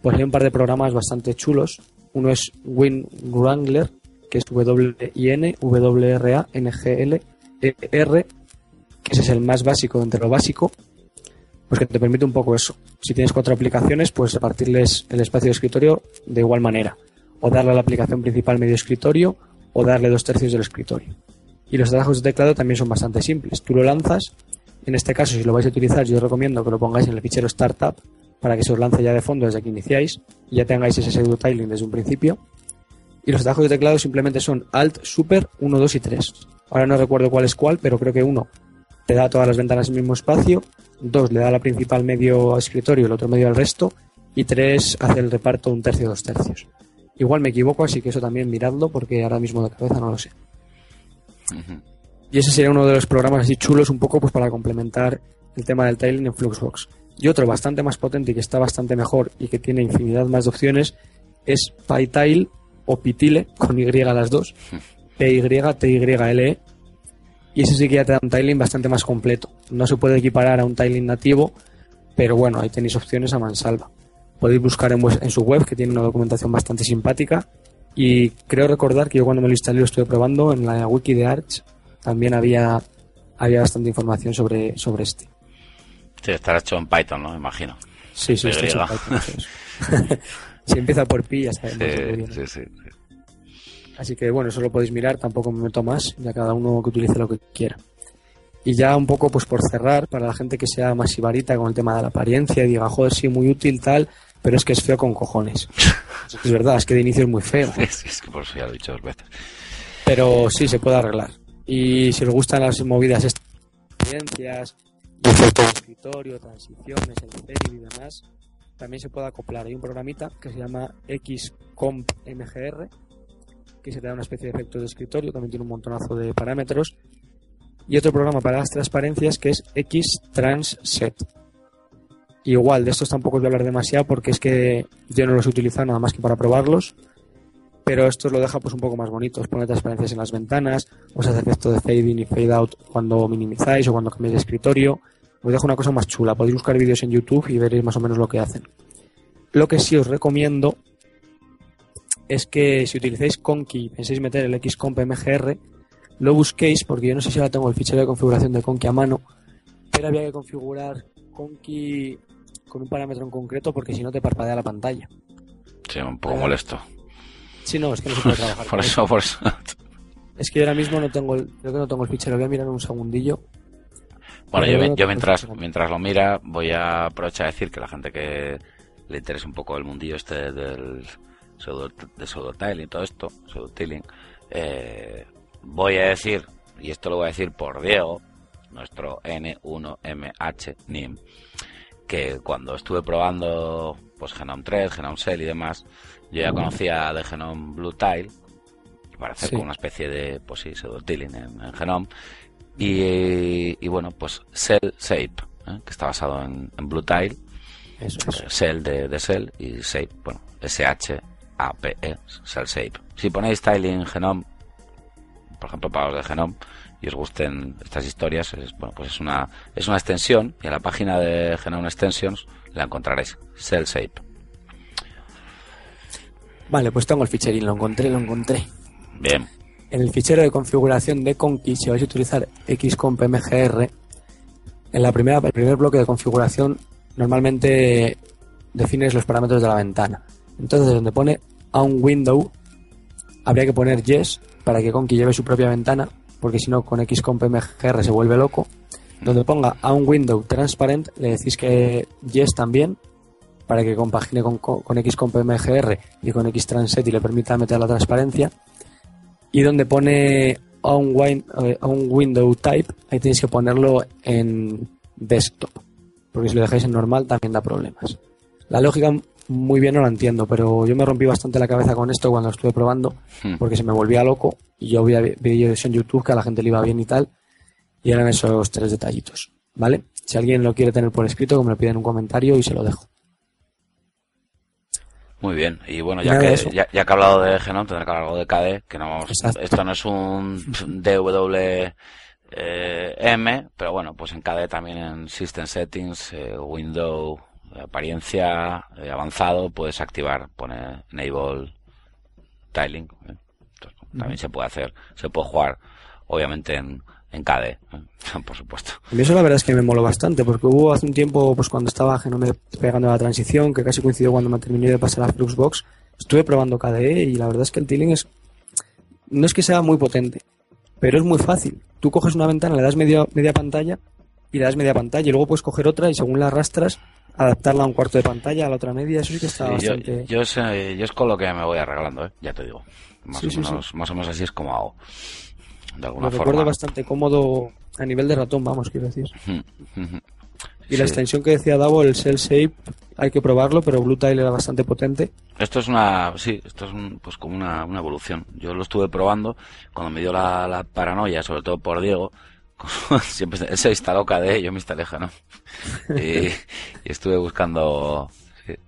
pues hay un par de programas bastante chulos. Uno es Win Wrangler, que es W-I-N, W-R-A-N-G-L-E-R, que ese es el más básico entre lo básico, pues que te permite un poco eso. Si tienes cuatro aplicaciones, pues repartirles el espacio de escritorio de igual manera. O darle a la aplicación principal medio escritorio o darle dos tercios del escritorio. Y los trabajos de teclado también son bastante simples. Tú lo lanzas, en este caso si lo vais a utilizar yo os recomiendo que lo pongáis en el fichero startup para que se os lance ya de fondo desde que iniciáis y ya tengáis ese pseudo tiling desde un principio. Y los trabajos de teclado simplemente son Alt, Super, 1, 2 y 3. Ahora no recuerdo cuál es cuál, pero creo que uno te da todas las ventanas el mismo espacio, dos le da la principal medio escritorio, el otro medio al resto, y tres hace el reparto un tercio, dos tercios. Igual me equivoco, así que eso también miradlo, porque ahora mismo de cabeza no lo sé. Y ese sería uno de los programas así chulos un poco pues para complementar el tema del tiling en Fluxbox. Y otro bastante más potente y que está bastante mejor y que tiene infinidad más de opciones es PyTile o Pitile con Y a las dos. P-Y-T-Y-L-E. Y ese sí que ya te da un tiling bastante más completo. No se puede equiparar a un tiling nativo, pero bueno, ahí tenéis opciones a mansalva. Podéis buscar en, en su web, que tiene una documentación bastante simpática. Y creo recordar que yo cuando me lo instalé lo estuve probando en la wiki de Arch también había, había bastante información sobre, sobre este. Sí, estará hecho en Python, ¿no? Imagino. Sí, sí, está hecho en Python. si empieza por pi, ya sabemos. Sí, sí, sí. Así que bueno, eso lo podéis mirar, tampoco me meto más, ya cada uno que utilice lo que quiera. Y ya un poco, pues por cerrar, para la gente que sea más ibarita con el tema de la apariencia y diga, joder, sí, muy útil, tal, pero es que es feo con cojones. es verdad, es que de inicio es muy feo. es que por eso ya lo he dicho dos veces. Pero sí, se puede arreglar. Y si os gustan las movidas, experiencias, de escritorio, transiciones, el y demás, también se puede acoplar. Hay un programita que se llama XComp MGR, que se te da una especie de efecto de escritorio, también tiene un montonazo de parámetros. Y otro programa para las transparencias que es XTransset. Igual, de estos tampoco voy a hablar demasiado porque es que yo no los he utilizado nada más que para probarlos. Pero esto lo deja pues un poco más bonito. Os pone transparencias en las ventanas, os hace efecto de fade in y fade out cuando minimizáis o cuando cambiáis de escritorio. Os deja una cosa más chula. Podéis buscar vídeos en YouTube y veréis más o menos lo que hacen. Lo que sí os recomiendo es que si utilizáis Conky y pensáis meter el Xcomp MGR, lo busquéis, porque yo no sé si ahora tengo el fichero de configuración de Conky a mano, pero había que configurar Conky con un parámetro en concreto porque si no te parpadea la pantalla. Sí, un poco molesto. Sí, no, es que no se puede trabajar. por eso, por eso. Es que yo ahora mismo no tengo el, creo que no tengo el fichero, voy a mirar un segundillo. Bueno, yo, yo mientras, mientras lo mira voy a aprovechar a decir que la gente que le interesa un poco el mundillo este del de pseudo-tiling y todo esto, pseudo-tiling, eh, voy a decir, y esto lo voy a decir por Diego, nuestro N1MH NIM, que cuando estuve probando pues Genome 3, Genome Cell y demás, yo ya conocía de Genome Blue Tile, para hacer como una especie de, pues sí, pseudo-tiling en, Genome, y, bueno, pues Cell Shape, ¿eh? que está basado en, Blue Tile, Eso Cell de, de Cell y Shape, bueno, SH APE, Cell Shape. Si ponéis Tiling Genome, por ejemplo, para los de Genome, y os gusten estas historias, es, bueno, pues es una, es una extensión, y en la página de Genome Extensions la encontraréis, Cell Shape. Vale, pues tengo el ficherín, lo encontré, lo encontré. Bien. En el fichero de configuración de Conky, si vais a utilizar Xcomp MGR, en la primera, el primer bloque de configuración normalmente defines los parámetros de la ventana. Entonces, donde pone a un window, habría que poner yes para que Conky lleve su propia ventana, porque si no, con Xcomp MGR se vuelve loco. Donde ponga a un window transparent, le decís que yes también, para que compagine con, con Xcomp MGR y con Xtranset y le permita meter la transparencia. Y donde pone a un, eh, window type, ahí tenéis que ponerlo en desktop, porque si lo dejáis en normal también da problemas. La lógica muy bien no la entiendo, pero yo me rompí bastante la cabeza con esto cuando estuve probando, hmm. porque se me volvía loco y yo veía vídeos en YouTube que a la gente le iba bien y tal, y eran esos tres detallitos, ¿vale? Si alguien lo quiere tener por escrito, que me lo pida en un comentario y se lo dejo. Muy bien, y bueno, ya que, ya, que he hablado de Genome, tendré que hablar algo de KDE, que no vamos, esto no es un DWM, pero bueno, pues en KDE también en System Settings, eh, Window apariencia eh, avanzado puedes activar, pone enable tiling. ¿eh? también se puede hacer, se puede jugar, obviamente en, en KDE, ¿eh? por supuesto. A mí eso la verdad es que me moló bastante, porque hubo hace un tiempo, pues cuando estaba Genome pegando la transición, que casi coincidió cuando me terminé de pasar a Fluxbox, estuve probando KDE y la verdad es que el tiling es, no es que sea muy potente, pero es muy fácil. Tú coges una ventana, le das media, media pantalla y le das media pantalla y luego puedes coger otra y según la arrastras adaptarla a un cuarto de pantalla, a la otra media, eso sí que está bastante... Yo, yo, es con lo que me voy arreglando, ¿eh? ya te digo. Más, o menos, más o menos así es como hago. De alguna Lo recuerdo bastante cómodo a nivel de ratón, vamos, quiero decir. y la extensión que decía Davo, el Cell Shape, hay que probarlo, pero Blue Tile era bastante potente. Esto es una, sí, esto es pues como una, una evolución. Yo lo estuve probando cuando me dio la, la paranoia, sobre todo por Diego, siempre él se instaló KDE, yo me instalé ¿no? y, estuve buscando.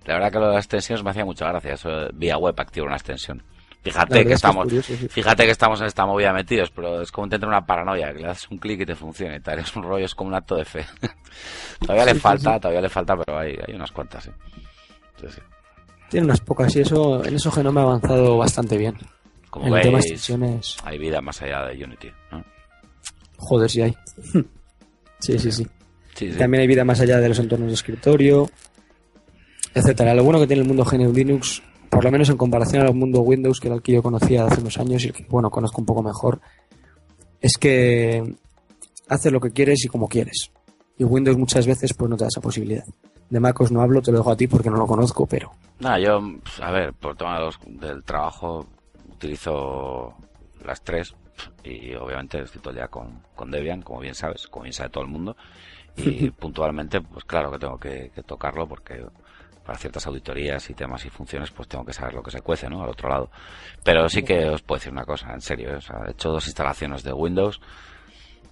la verdad que lo de las extensiones me hacía mucha gracia. Eso, vía web activar una extensión. Fíjate que estamos, fíjate que estamos en esta movida metidos, pero es como tener una paranoia, que le das un clic y te funciona y tal. Es un rollo, es como un acto de fe. todavía le falta, todavía le falta, pero hay, hay unas cuantas, Tiene unas pocas y eso, en eso Genome ha avanzado bastante bien. Como veis, hay vida más allá de Unity, Joder, sí hay. sí, sí, sí, También hay vida más allá de los entornos de escritorio, etcétera. Lo bueno que tiene el mundo GNU Linux, por lo menos en comparación al mundo Windows, que era el que yo conocía hace unos años y el que, bueno, conozco un poco mejor, es que hace lo que quieres y como quieres. Y Windows muchas veces pues no te da esa posibilidad. De MacOS no hablo, te lo dejo a ti porque no lo conozco, pero... Nada, yo, pues, a ver, por tema del trabajo utilizo las tres y obviamente estoy todo el día con, con Debian, como bien sabes, como bien sabe todo el mundo. Y puntualmente, pues claro que tengo que, tocarlo porque para ciertas auditorías y temas y funciones, pues tengo que saber lo que se cuece, ¿no? Al otro lado. Pero sí que os puedo decir una cosa, en serio, ¿eh? o sea, he hecho dos instalaciones de Windows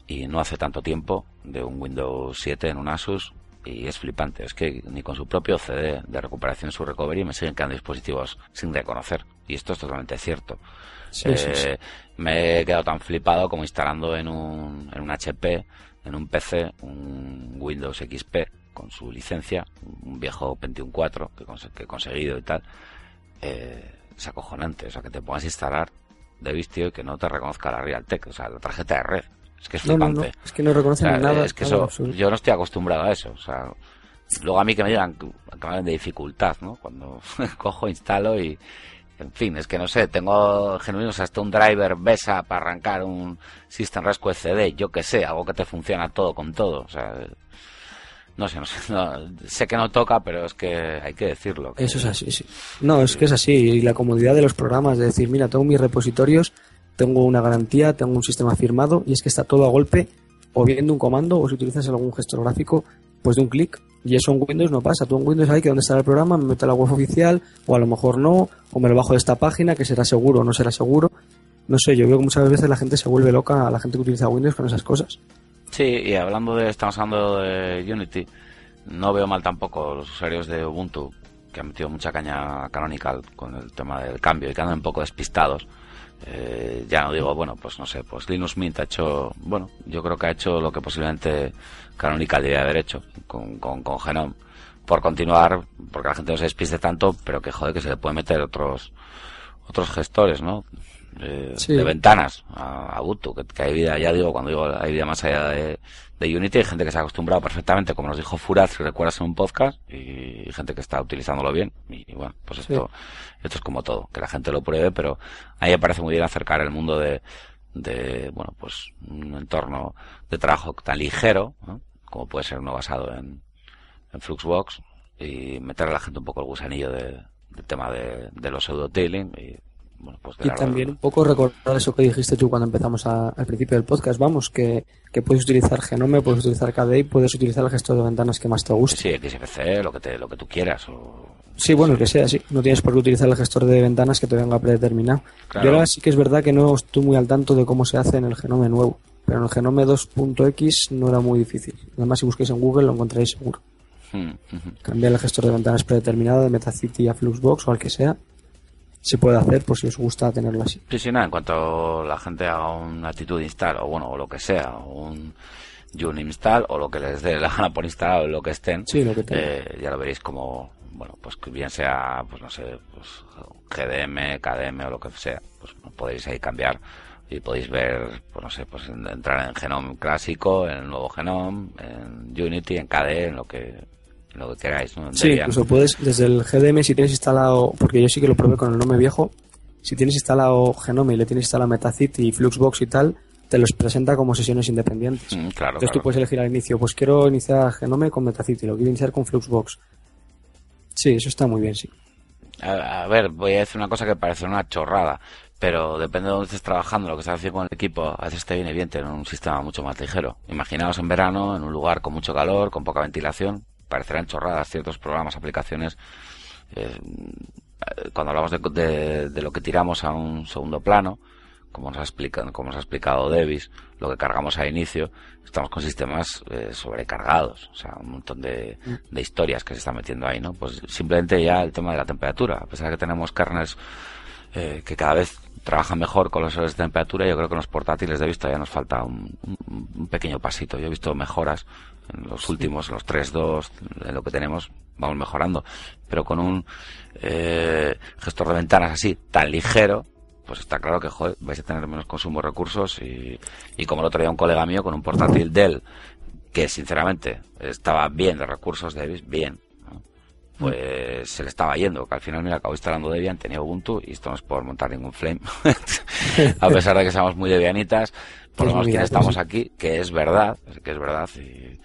y no hace tanto tiempo de un Windows 7 en un Asus y es flipante. Es que ni con su propio CD de recuperación, su recovery, me siguen quedando dispositivos sin reconocer. Y esto es totalmente cierto. Eh, me he quedado tan flipado como instalando en un, en un HP, en un PC, un Windows XP con su licencia, un viejo Pentium 4 que, que he conseguido y tal. Eh, es acojonante. O sea, que te pongas a instalar de vistio y que no te reconozca la Realtek, o sea, la tarjeta de red. Es que es flipante. Es que no reconocen nada. Es que eso, yo no estoy acostumbrado a eso. O sea, luego a mí que me digan que me de dificultad, ¿no? Cuando cojo, instalo y, en fin, es que no sé, tengo genuinos hasta un driver BESA para arrancar un System Rescue CD, yo que sé, algo que te funciona todo con todo. O sea, no sé, no sé, sé que no toca, pero es que hay que decirlo. Eso es así, sí. No, es que es así. Y la comodidad de los programas, de decir, mira, tengo mis repositorios tengo una garantía, tengo un sistema firmado y es que está todo a golpe o viendo un comando o si utilizas algún gestor gráfico, pues de un clic. Y eso en Windows no pasa. Tú en Windows hay que dónde está el programa, me meto a la web oficial o a lo mejor no, o me lo bajo de esta página que será seguro o no será seguro. No sé, yo veo que muchas veces la gente se vuelve loca, la gente que utiliza Windows con esas cosas. Sí, y hablando de, estamos hablando de Unity, no veo mal tampoco los usuarios de Ubuntu, que han metido mucha caña canonical con el tema del cambio y que andan un poco despistados eh, ya no digo, bueno, pues no sé, pues Linux Mint ha hecho, bueno, yo creo que ha hecho lo que posiblemente Canonical debería haber hecho con, con, con Genome. Por continuar, porque la gente no se despiste tanto, pero que joder, que se le puede meter otros otros gestores, ¿no? De ventanas a, a Ubuntu, que, hay vida, ya digo, cuando digo hay vida más allá de, de Unity, hay gente que se ha acostumbrado perfectamente, como nos dijo Furaz, si recuerdas en un podcast, y, gente que está utilizándolo bien, y, bueno, pues esto, esto es como todo, que la gente lo pruebe, pero a mí me parece muy bien acercar el mundo de, de bueno, pues un entorno de trabajo tan ligero, como puede ser uno basado en, en Fluxbox, y meter a la gente un poco el gusanillo de, del tema de, de los pseudo-tailing, y pues y también un poco recordar eso que dijiste tú cuando empezamos al principio del podcast, vamos, que, puedes utilizar Genome, puedes utilizar KDE, puedes utilizar el gestor de ventanas que más te guste. Sí, XFC, lo que, te, lo que tú quieras. O... Sí, bueno, que sea, sí. No tienes por qué utilizar el gestor de ventanas que te venga predeterminado. Yo ahora sí que es verdad que no estoy muy al tanto de cómo se hace en el Genome nuevo, pero en el Genome 2.x no era muy difícil. Además, si busquéis en Google lo encontraréis seguro. Hmm, Cambiar el gestor de ventanas predeterminado de Metacity a Fluxbox o al que sea se puede hacer por si os gusta tenerlo así. Sí, sí, nada, en cuanto la gente haga una actitud install o bueno, o lo que sea, un un install o lo que les dé la gana por instalar o lo que estén, sí, lo que eh, ya lo veréis como, bueno, pues que bien sea, pues no sé, pues GDM, KDM o lo que sea, pues podéis ahí cambiar y podéis ver, pues no sé, pues entrar en Genome clásico, en el nuevo Genome, en Unity, en KDE, en lo que lo que queráis. ¿no? Sí, incluso puedes, desde el GDM, si tienes instalado, porque yo sí que lo probé con el nombre viejo, si tienes instalado Genome y le tienes instalado Metacity y Fluxbox y tal, te los presenta como sesiones independientes. Mm, claro, Entonces tú puedes elegir al inicio, pues quiero iniciar Genome con Metacity, lo quiero iniciar con Fluxbox. Sí, eso está muy bien, sí. A, ver, voy a decir una cosa que parece una chorrada, pero depende de dónde estés trabajando, lo que estás haciendo con el equipo, a veces te viene bien tener un sistema mucho más ligero. Imaginaos en verano, en un lugar con mucho calor, con poca ventilación, parecerán chorradas ciertos programas, aplicaciones. Eh, cuando hablamos de, de, lo que tiramos a un segundo plano, como nos ha explicado, como nos ha explicado Davis, lo que cargamos a inicio, estamos con sistemas eh, sobrecargados, o sea, un montón de, de, historias que se están metiendo ahí, ¿no? Pues simplemente ya el tema de la temperatura, a pesar de que tenemos kernels eh, que cada vez trabajan mejor con los de temperatura, yo creo que en los portátiles de vista ya nos falta un, un pequeño pasito. Yo he visto mejoras en los últimos, los 3.2, en lo que tenemos, vamos mejorando. Pero con un eh, gestor de ventanas así, tan ligero, pues está claro que joder, vais a tener menos consumo de recursos y, y como el otro día un colega mío con un portátil Dell que sinceramente estaba bien de recursos de bien, pues se le estaba yendo, que al final me acabó instalando Debian, tenía Ubuntu y esto no es por montar ningún flame, a pesar de que seamos muy debianitas, por lo menos quienes estamos aquí, que es verdad, que es verdad, y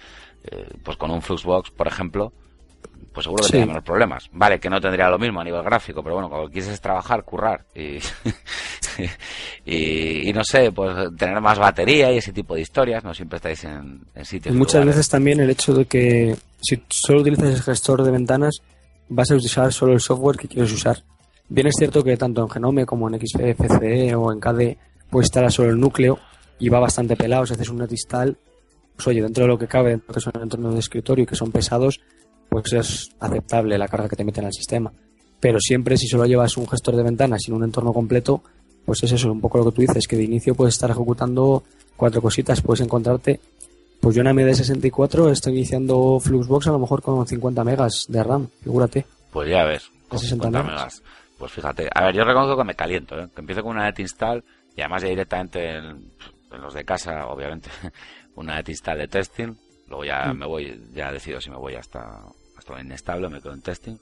eh, pues con un Fluxbox, por ejemplo, pues seguro que tendría menos problemas. Vale, que no tendría lo mismo a nivel gráfico, pero bueno, cuando quieres trabajar, currar y, y, no sé, pues tener más batería y ese tipo de historias, no siempre estáis en, sitios. Y muchas veces también el hecho de que si solo utilizas el gestor de ventanas, vas a usar solo el software que quieres usar. Bien es cierto que tanto en Genome como en XFCE o en KDE puedes instalar solo el núcleo y va bastante pelado. Si haces un net install, pues oye, dentro de lo que cabe, dentro que son entornos de escritorio y que son pesados, pues es aceptable la carga que te meten al sistema. Pero siempre si solo llevas un gestor de ventanas sin un entorno completo, pues es eso, un poco lo que tú dices, que de inicio puedes estar ejecutando cuatro cositas, puedes encontrarte, pues yo en AMD 64 estoy iniciando Fluxbox a lo mejor con 50 megas de RAM, figúrate. Pues ya ves, con 50 megas. Pues fíjate, a ver, yo reconozco que me caliento, ¿eh? que empiezo con una net install y además ya directamente en, los de casa, obviamente, una net install de testing, luego ya mm. me voy, ya decido si me voy hasta, hasta inestable, me quedo en testing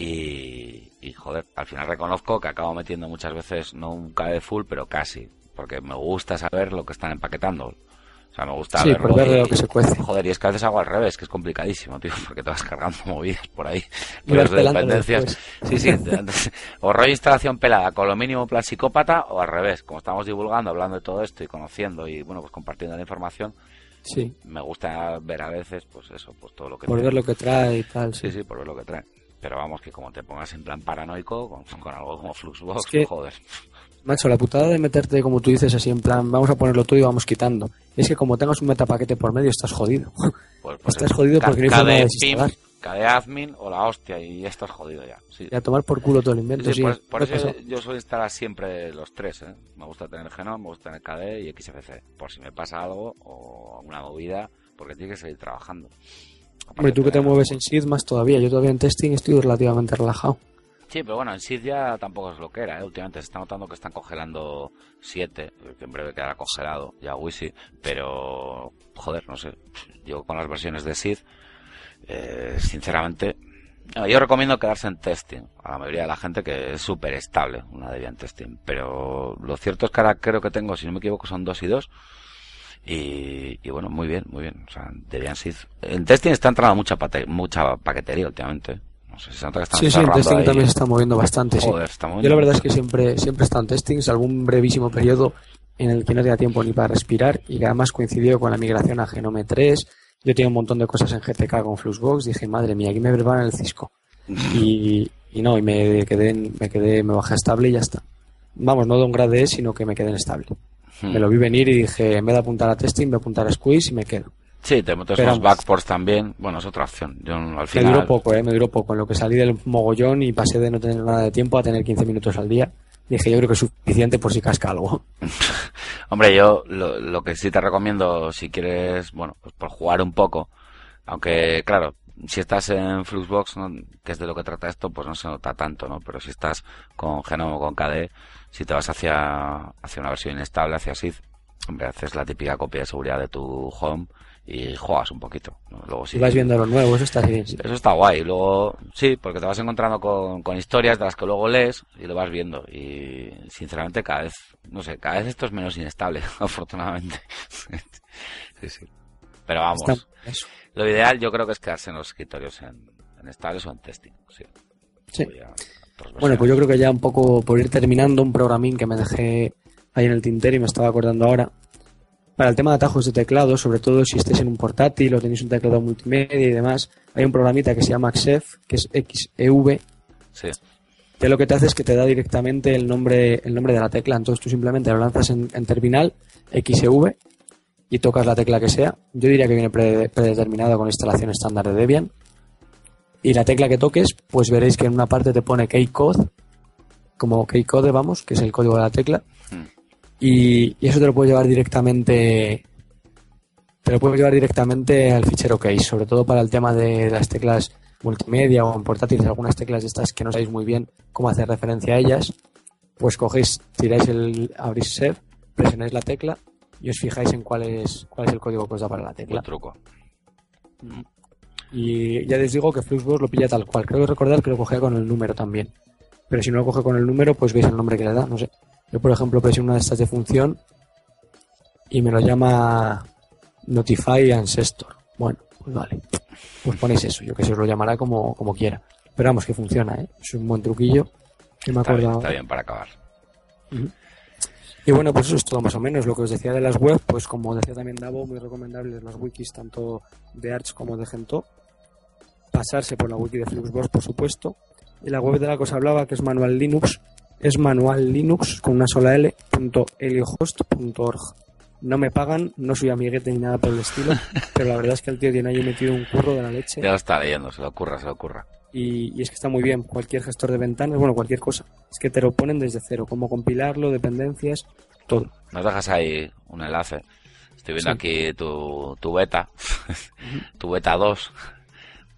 y, joder, al final reconozco que acabo metiendo muchas veces no un KD full, pero casi, porque me gusta saber lo que están empaquetando. O sea, me gusta sí, verlo. ver lo que se cuece. Joder, y es que a veces hago al revés, que es complicadísimo, tío, porque te vas cargando movidas por ahí. Pero de dependencias. Sí, sí. o rollo instalación pelada con lo mínimo plan psicópata, o al revés, como estamos divulgando, hablando de todo esto y conociendo y, bueno, pues compartiendo la información. Sí. Me gusta ver a veces, pues eso, pues todo lo que... Por ver lo que trae y tal. Sí, sí, por ver lo que trae. Pero vamos, que como te pongas en plan paranoico con, con algo como Fluxbox, joder. Macho, la putada de meterte, como tú dices, así en plan, vamos a ponerlo todo y vamos quitando. Es que como tengas un metapaquete por medio, estás jodido. Pues, pues estás jodido porque no hay forma de desinstalar. Cada admin o la hostia y ya estás jodido ya. Y a tomar por culo todo el invento. Sí, por, eso yo suelo instalar siempre los tres. ¿eh? Me gusta tener Genome, me gusta tener KDE y XFC. Por si me pasa algo o una movida, porque tiene que seguir trabajando. Hombre, tú que te mueves en SID más todavía. Yo todavía en testing estoy relativamente relajado. Sí, pero bueno, en SID ya tampoco es lo que era. ¿eh? Últimamente se está notando que están congelando 7, que en breve quedará congelado ya Wisi. Pero, joder, no sé. Yo con las versiones de SID, eh, sinceramente, yo recomiendo quedarse en testing a la mayoría de la gente que es súper estable una Debian testing. Pero lo cierto es que ahora creo que tengo, si no me equivoco, son 2 y 2 y, bueno, muy bien, muy bien. O sea, Debian. En testing está entrando mucha, mucha paquetería últimamente. No sé, se nota que están sí, sí, en testing también se está moviendo bastante. sí. Yo la verdad es que siempre, siempre estado en testing, algún brevísimo periodo en el que no tenía tiempo ni para respirar y que además coincidió con la migración a Genome 3. Yo tenía un montón de cosas en GTK con Fluxbox. Dije, madre mía, aquí me en el Cisco. y, y no, y me quedé, me quedé, me bajé estable y ya está. Vamos, no de un grade, sino que me quedé en estable. Hmm. Me lo vi venir y dije, en vez de apuntar a testing, voy a apuntar a squeeze y me quedo. Sí, te metes los backports también. Bueno, es otra opción. Yo, al final... Me duró poco, ¿eh? Me duró poco. En lo que salí del mogollón y pasé de no tener nada de tiempo a tener 15 minutos al día. Dije, yo creo que es suficiente por si casca algo. Hombre, yo lo, lo, que sí te recomiendo, si quieres, bueno, pues por jugar un poco, aunque, claro, si estás en Fluxbox, que es de lo que trata esto, pues no se nota tanto, ¿no? Pero si estás con Genome o con KDE, si te vas hacia, hacia una versión inestable, hacia SID, hombre, haces la típica copia de seguridad de tu home y juegas un poquito. Luego sí. vas viendo lo nuevo, eso está bien. Eso está guay. Luego, sí, porque te vas encontrando con, con historias de las que luego lees y lo vas viendo. Y sinceramente cada vez, no sé, cada vez esto es menos inestable, afortunadamente. sí, sí. Pero vamos. Lo ideal yo creo que es quedarse en los escritorios en, en estables o en testing. Sí. sí. Bueno, pues yo creo que ya un poco por ir terminando un programín que me dejé ahí en el tintero y me estaba acordando ahora. Para el tema de atajos de teclado, sobre todo si estés en un portátil o tenéis un teclado multimedia y demás, hay un programita que se llama XEV, que es XEV, sí. que lo que te hace es que te da directamente el nombre, el nombre de la tecla. Entonces tú simplemente lo lanzas en, terminal, XEV, y tocas la tecla que sea. Yo diría que viene predeterminado con instalación estándar de Debian y la tecla que toques, pues veréis que en una parte te pone keycode, como keycode, vamos, que es el código de la tecla, hmm. Y, eso te lo puedes llevar directamente te lo puedes llevar directamente al fichero case, sobre todo para el tema de las teclas multimedia o en portátiles, algunas teclas de estas que no sabéis muy bien cómo hacer referencia a ellas, pues cogéis, tiráis el abrís ser, presionáis la tecla y os fijáis en cuál es, cuál es el código que os da para la tecla. Buen truco. Y ya les digo que Fluxbox lo pilla tal cual. Creo que recordar que lo cogía con el número también. Pero si no lo coge con el número, pues veis el nombre que le da. No sé. Yo, por ejemplo, presiono una de estas de función y me lo llama Notify Ancestor. Bueno, pues vale. Pues ponéis eso. Yo que se os lo llamará como, como quiera. Pero vamos, que funciona, ¿eh? Es un buen truquillo. Que me Está bien, está bien para acabar. Y bueno, pues eso es todo más o menos. Lo que os decía de las web, pues como decía también Davo, muy recomendables las wikis tanto de Arch como de Gentoo. Pasarse por la wiki de Fluxbox, por supuesto. Y la web de la que os hablaba, que es Manual Linux, es manual linux con una sola L, punto heliohost.org. No me pagan, no soy amiguete ni nada por el estilo, pero la verdad es que el tío tiene ahí metido un curro de la leche. Ya lo está leyendo, se le ocurra, se le ocurra. Y, y es que está muy bien. Cualquier gestor de ventanas, bueno, cualquier cosa. Es que te lo ponen desde cero. Cómo compilarlo, dependencias, todo. Nos dejas ahí un enlace. Estoy viendo Sí. aquí tu, tu beta, tu beta 2,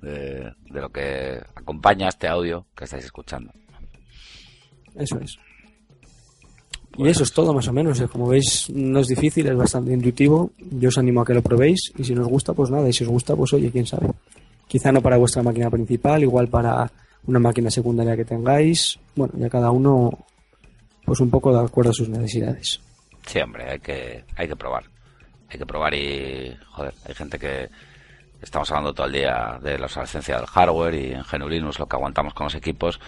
de, de lo que acompaña este audio que estáis escuchando. Eso es. Y eso es todo más o menos. eh. Como veis, no es difícil, es bastante intuitivo. Yo os animo a que lo probéis. Y si nos gusta, pues nada. Y si os gusta, pues oye, quién sabe. Quizá no para vuestra máquina principal, igual para una máquina secundaria que tengáis. Bueno, ya cada uno, pues un poco de acuerdo a sus necesidades. Sí, hombre, hay que, hay que probar. Hay que probar y, joder, hay gente que estamos hablando todo el día de la obsolescencia del hardware y en GNU Linux lo que aguantamos con los equipos.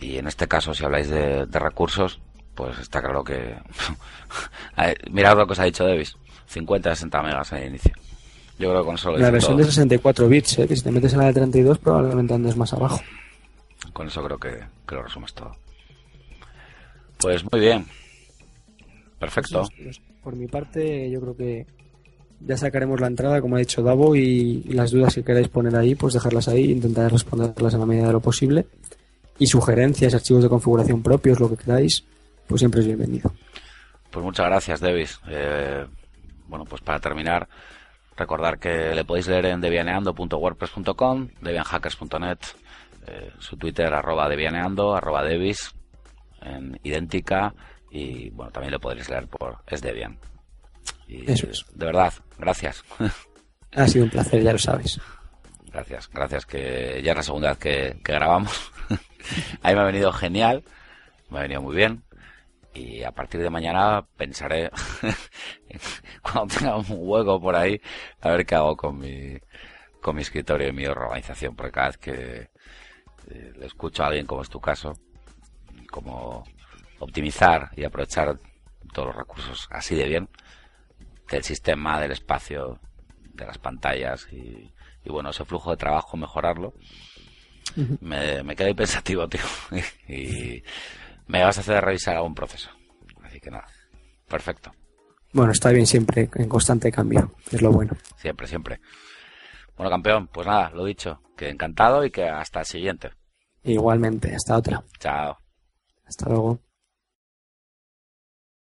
Y en este caso, si habláis de, de recursos, pues está claro que... Mirad lo que os ha dicho Davis. 50, 60 megas el inicio. Yo creo que con eso lo La versión todo. de 64 bits, eh, que si te metes en la de 32 probablemente andes más abajo. Con eso creo que, que lo resumes todo. Pues muy bien. Perfecto. Pues, por mi parte, yo creo que ya sacaremos la entrada, como ha dicho Davo, y, y las dudas que queráis poner ahí, pues dejarlas ahí, intentaré responderlas en la medida de lo posible. Y sugerencias, archivos de configuración propios, lo que queráis, pues siempre es bienvenido. Pues muchas gracias, Davis. Eh, bueno, pues para terminar, recordar que le podéis leer en devianeando.wordpress.com, devianhackers.net, eh, su Twitter arroba devianeando, arroba Davis, en idéntica, y bueno, también le podréis leer por es Debian. Y, Eso es. De verdad, gracias. Ha sido un placer, ya lo sabes. Gracias, gracias, que ya es la segunda vez que, que grabamos. Ahí me ha venido genial, me ha venido muy bien. Y a partir de mañana pensaré, cuando tenga un hueco por ahí, a ver qué hago con mi, con mi escritorio y mi organización. Porque cada vez que eh, le escucho a alguien, como es tu caso, como optimizar y aprovechar todos los recursos así de bien, del sistema, del espacio, de las pantallas y, y bueno, ese flujo de trabajo, mejorarlo. Me, me quedé pensativo, tío. y me vas a hacer revisar algún proceso. Así que nada. Perfecto. Bueno, está bien siempre, en constante cambio, es lo bueno. Siempre, siempre. Bueno, campeón, pues nada, lo dicho. Que encantado y que hasta el siguiente. Igualmente, hasta otra. Chao. Hasta luego.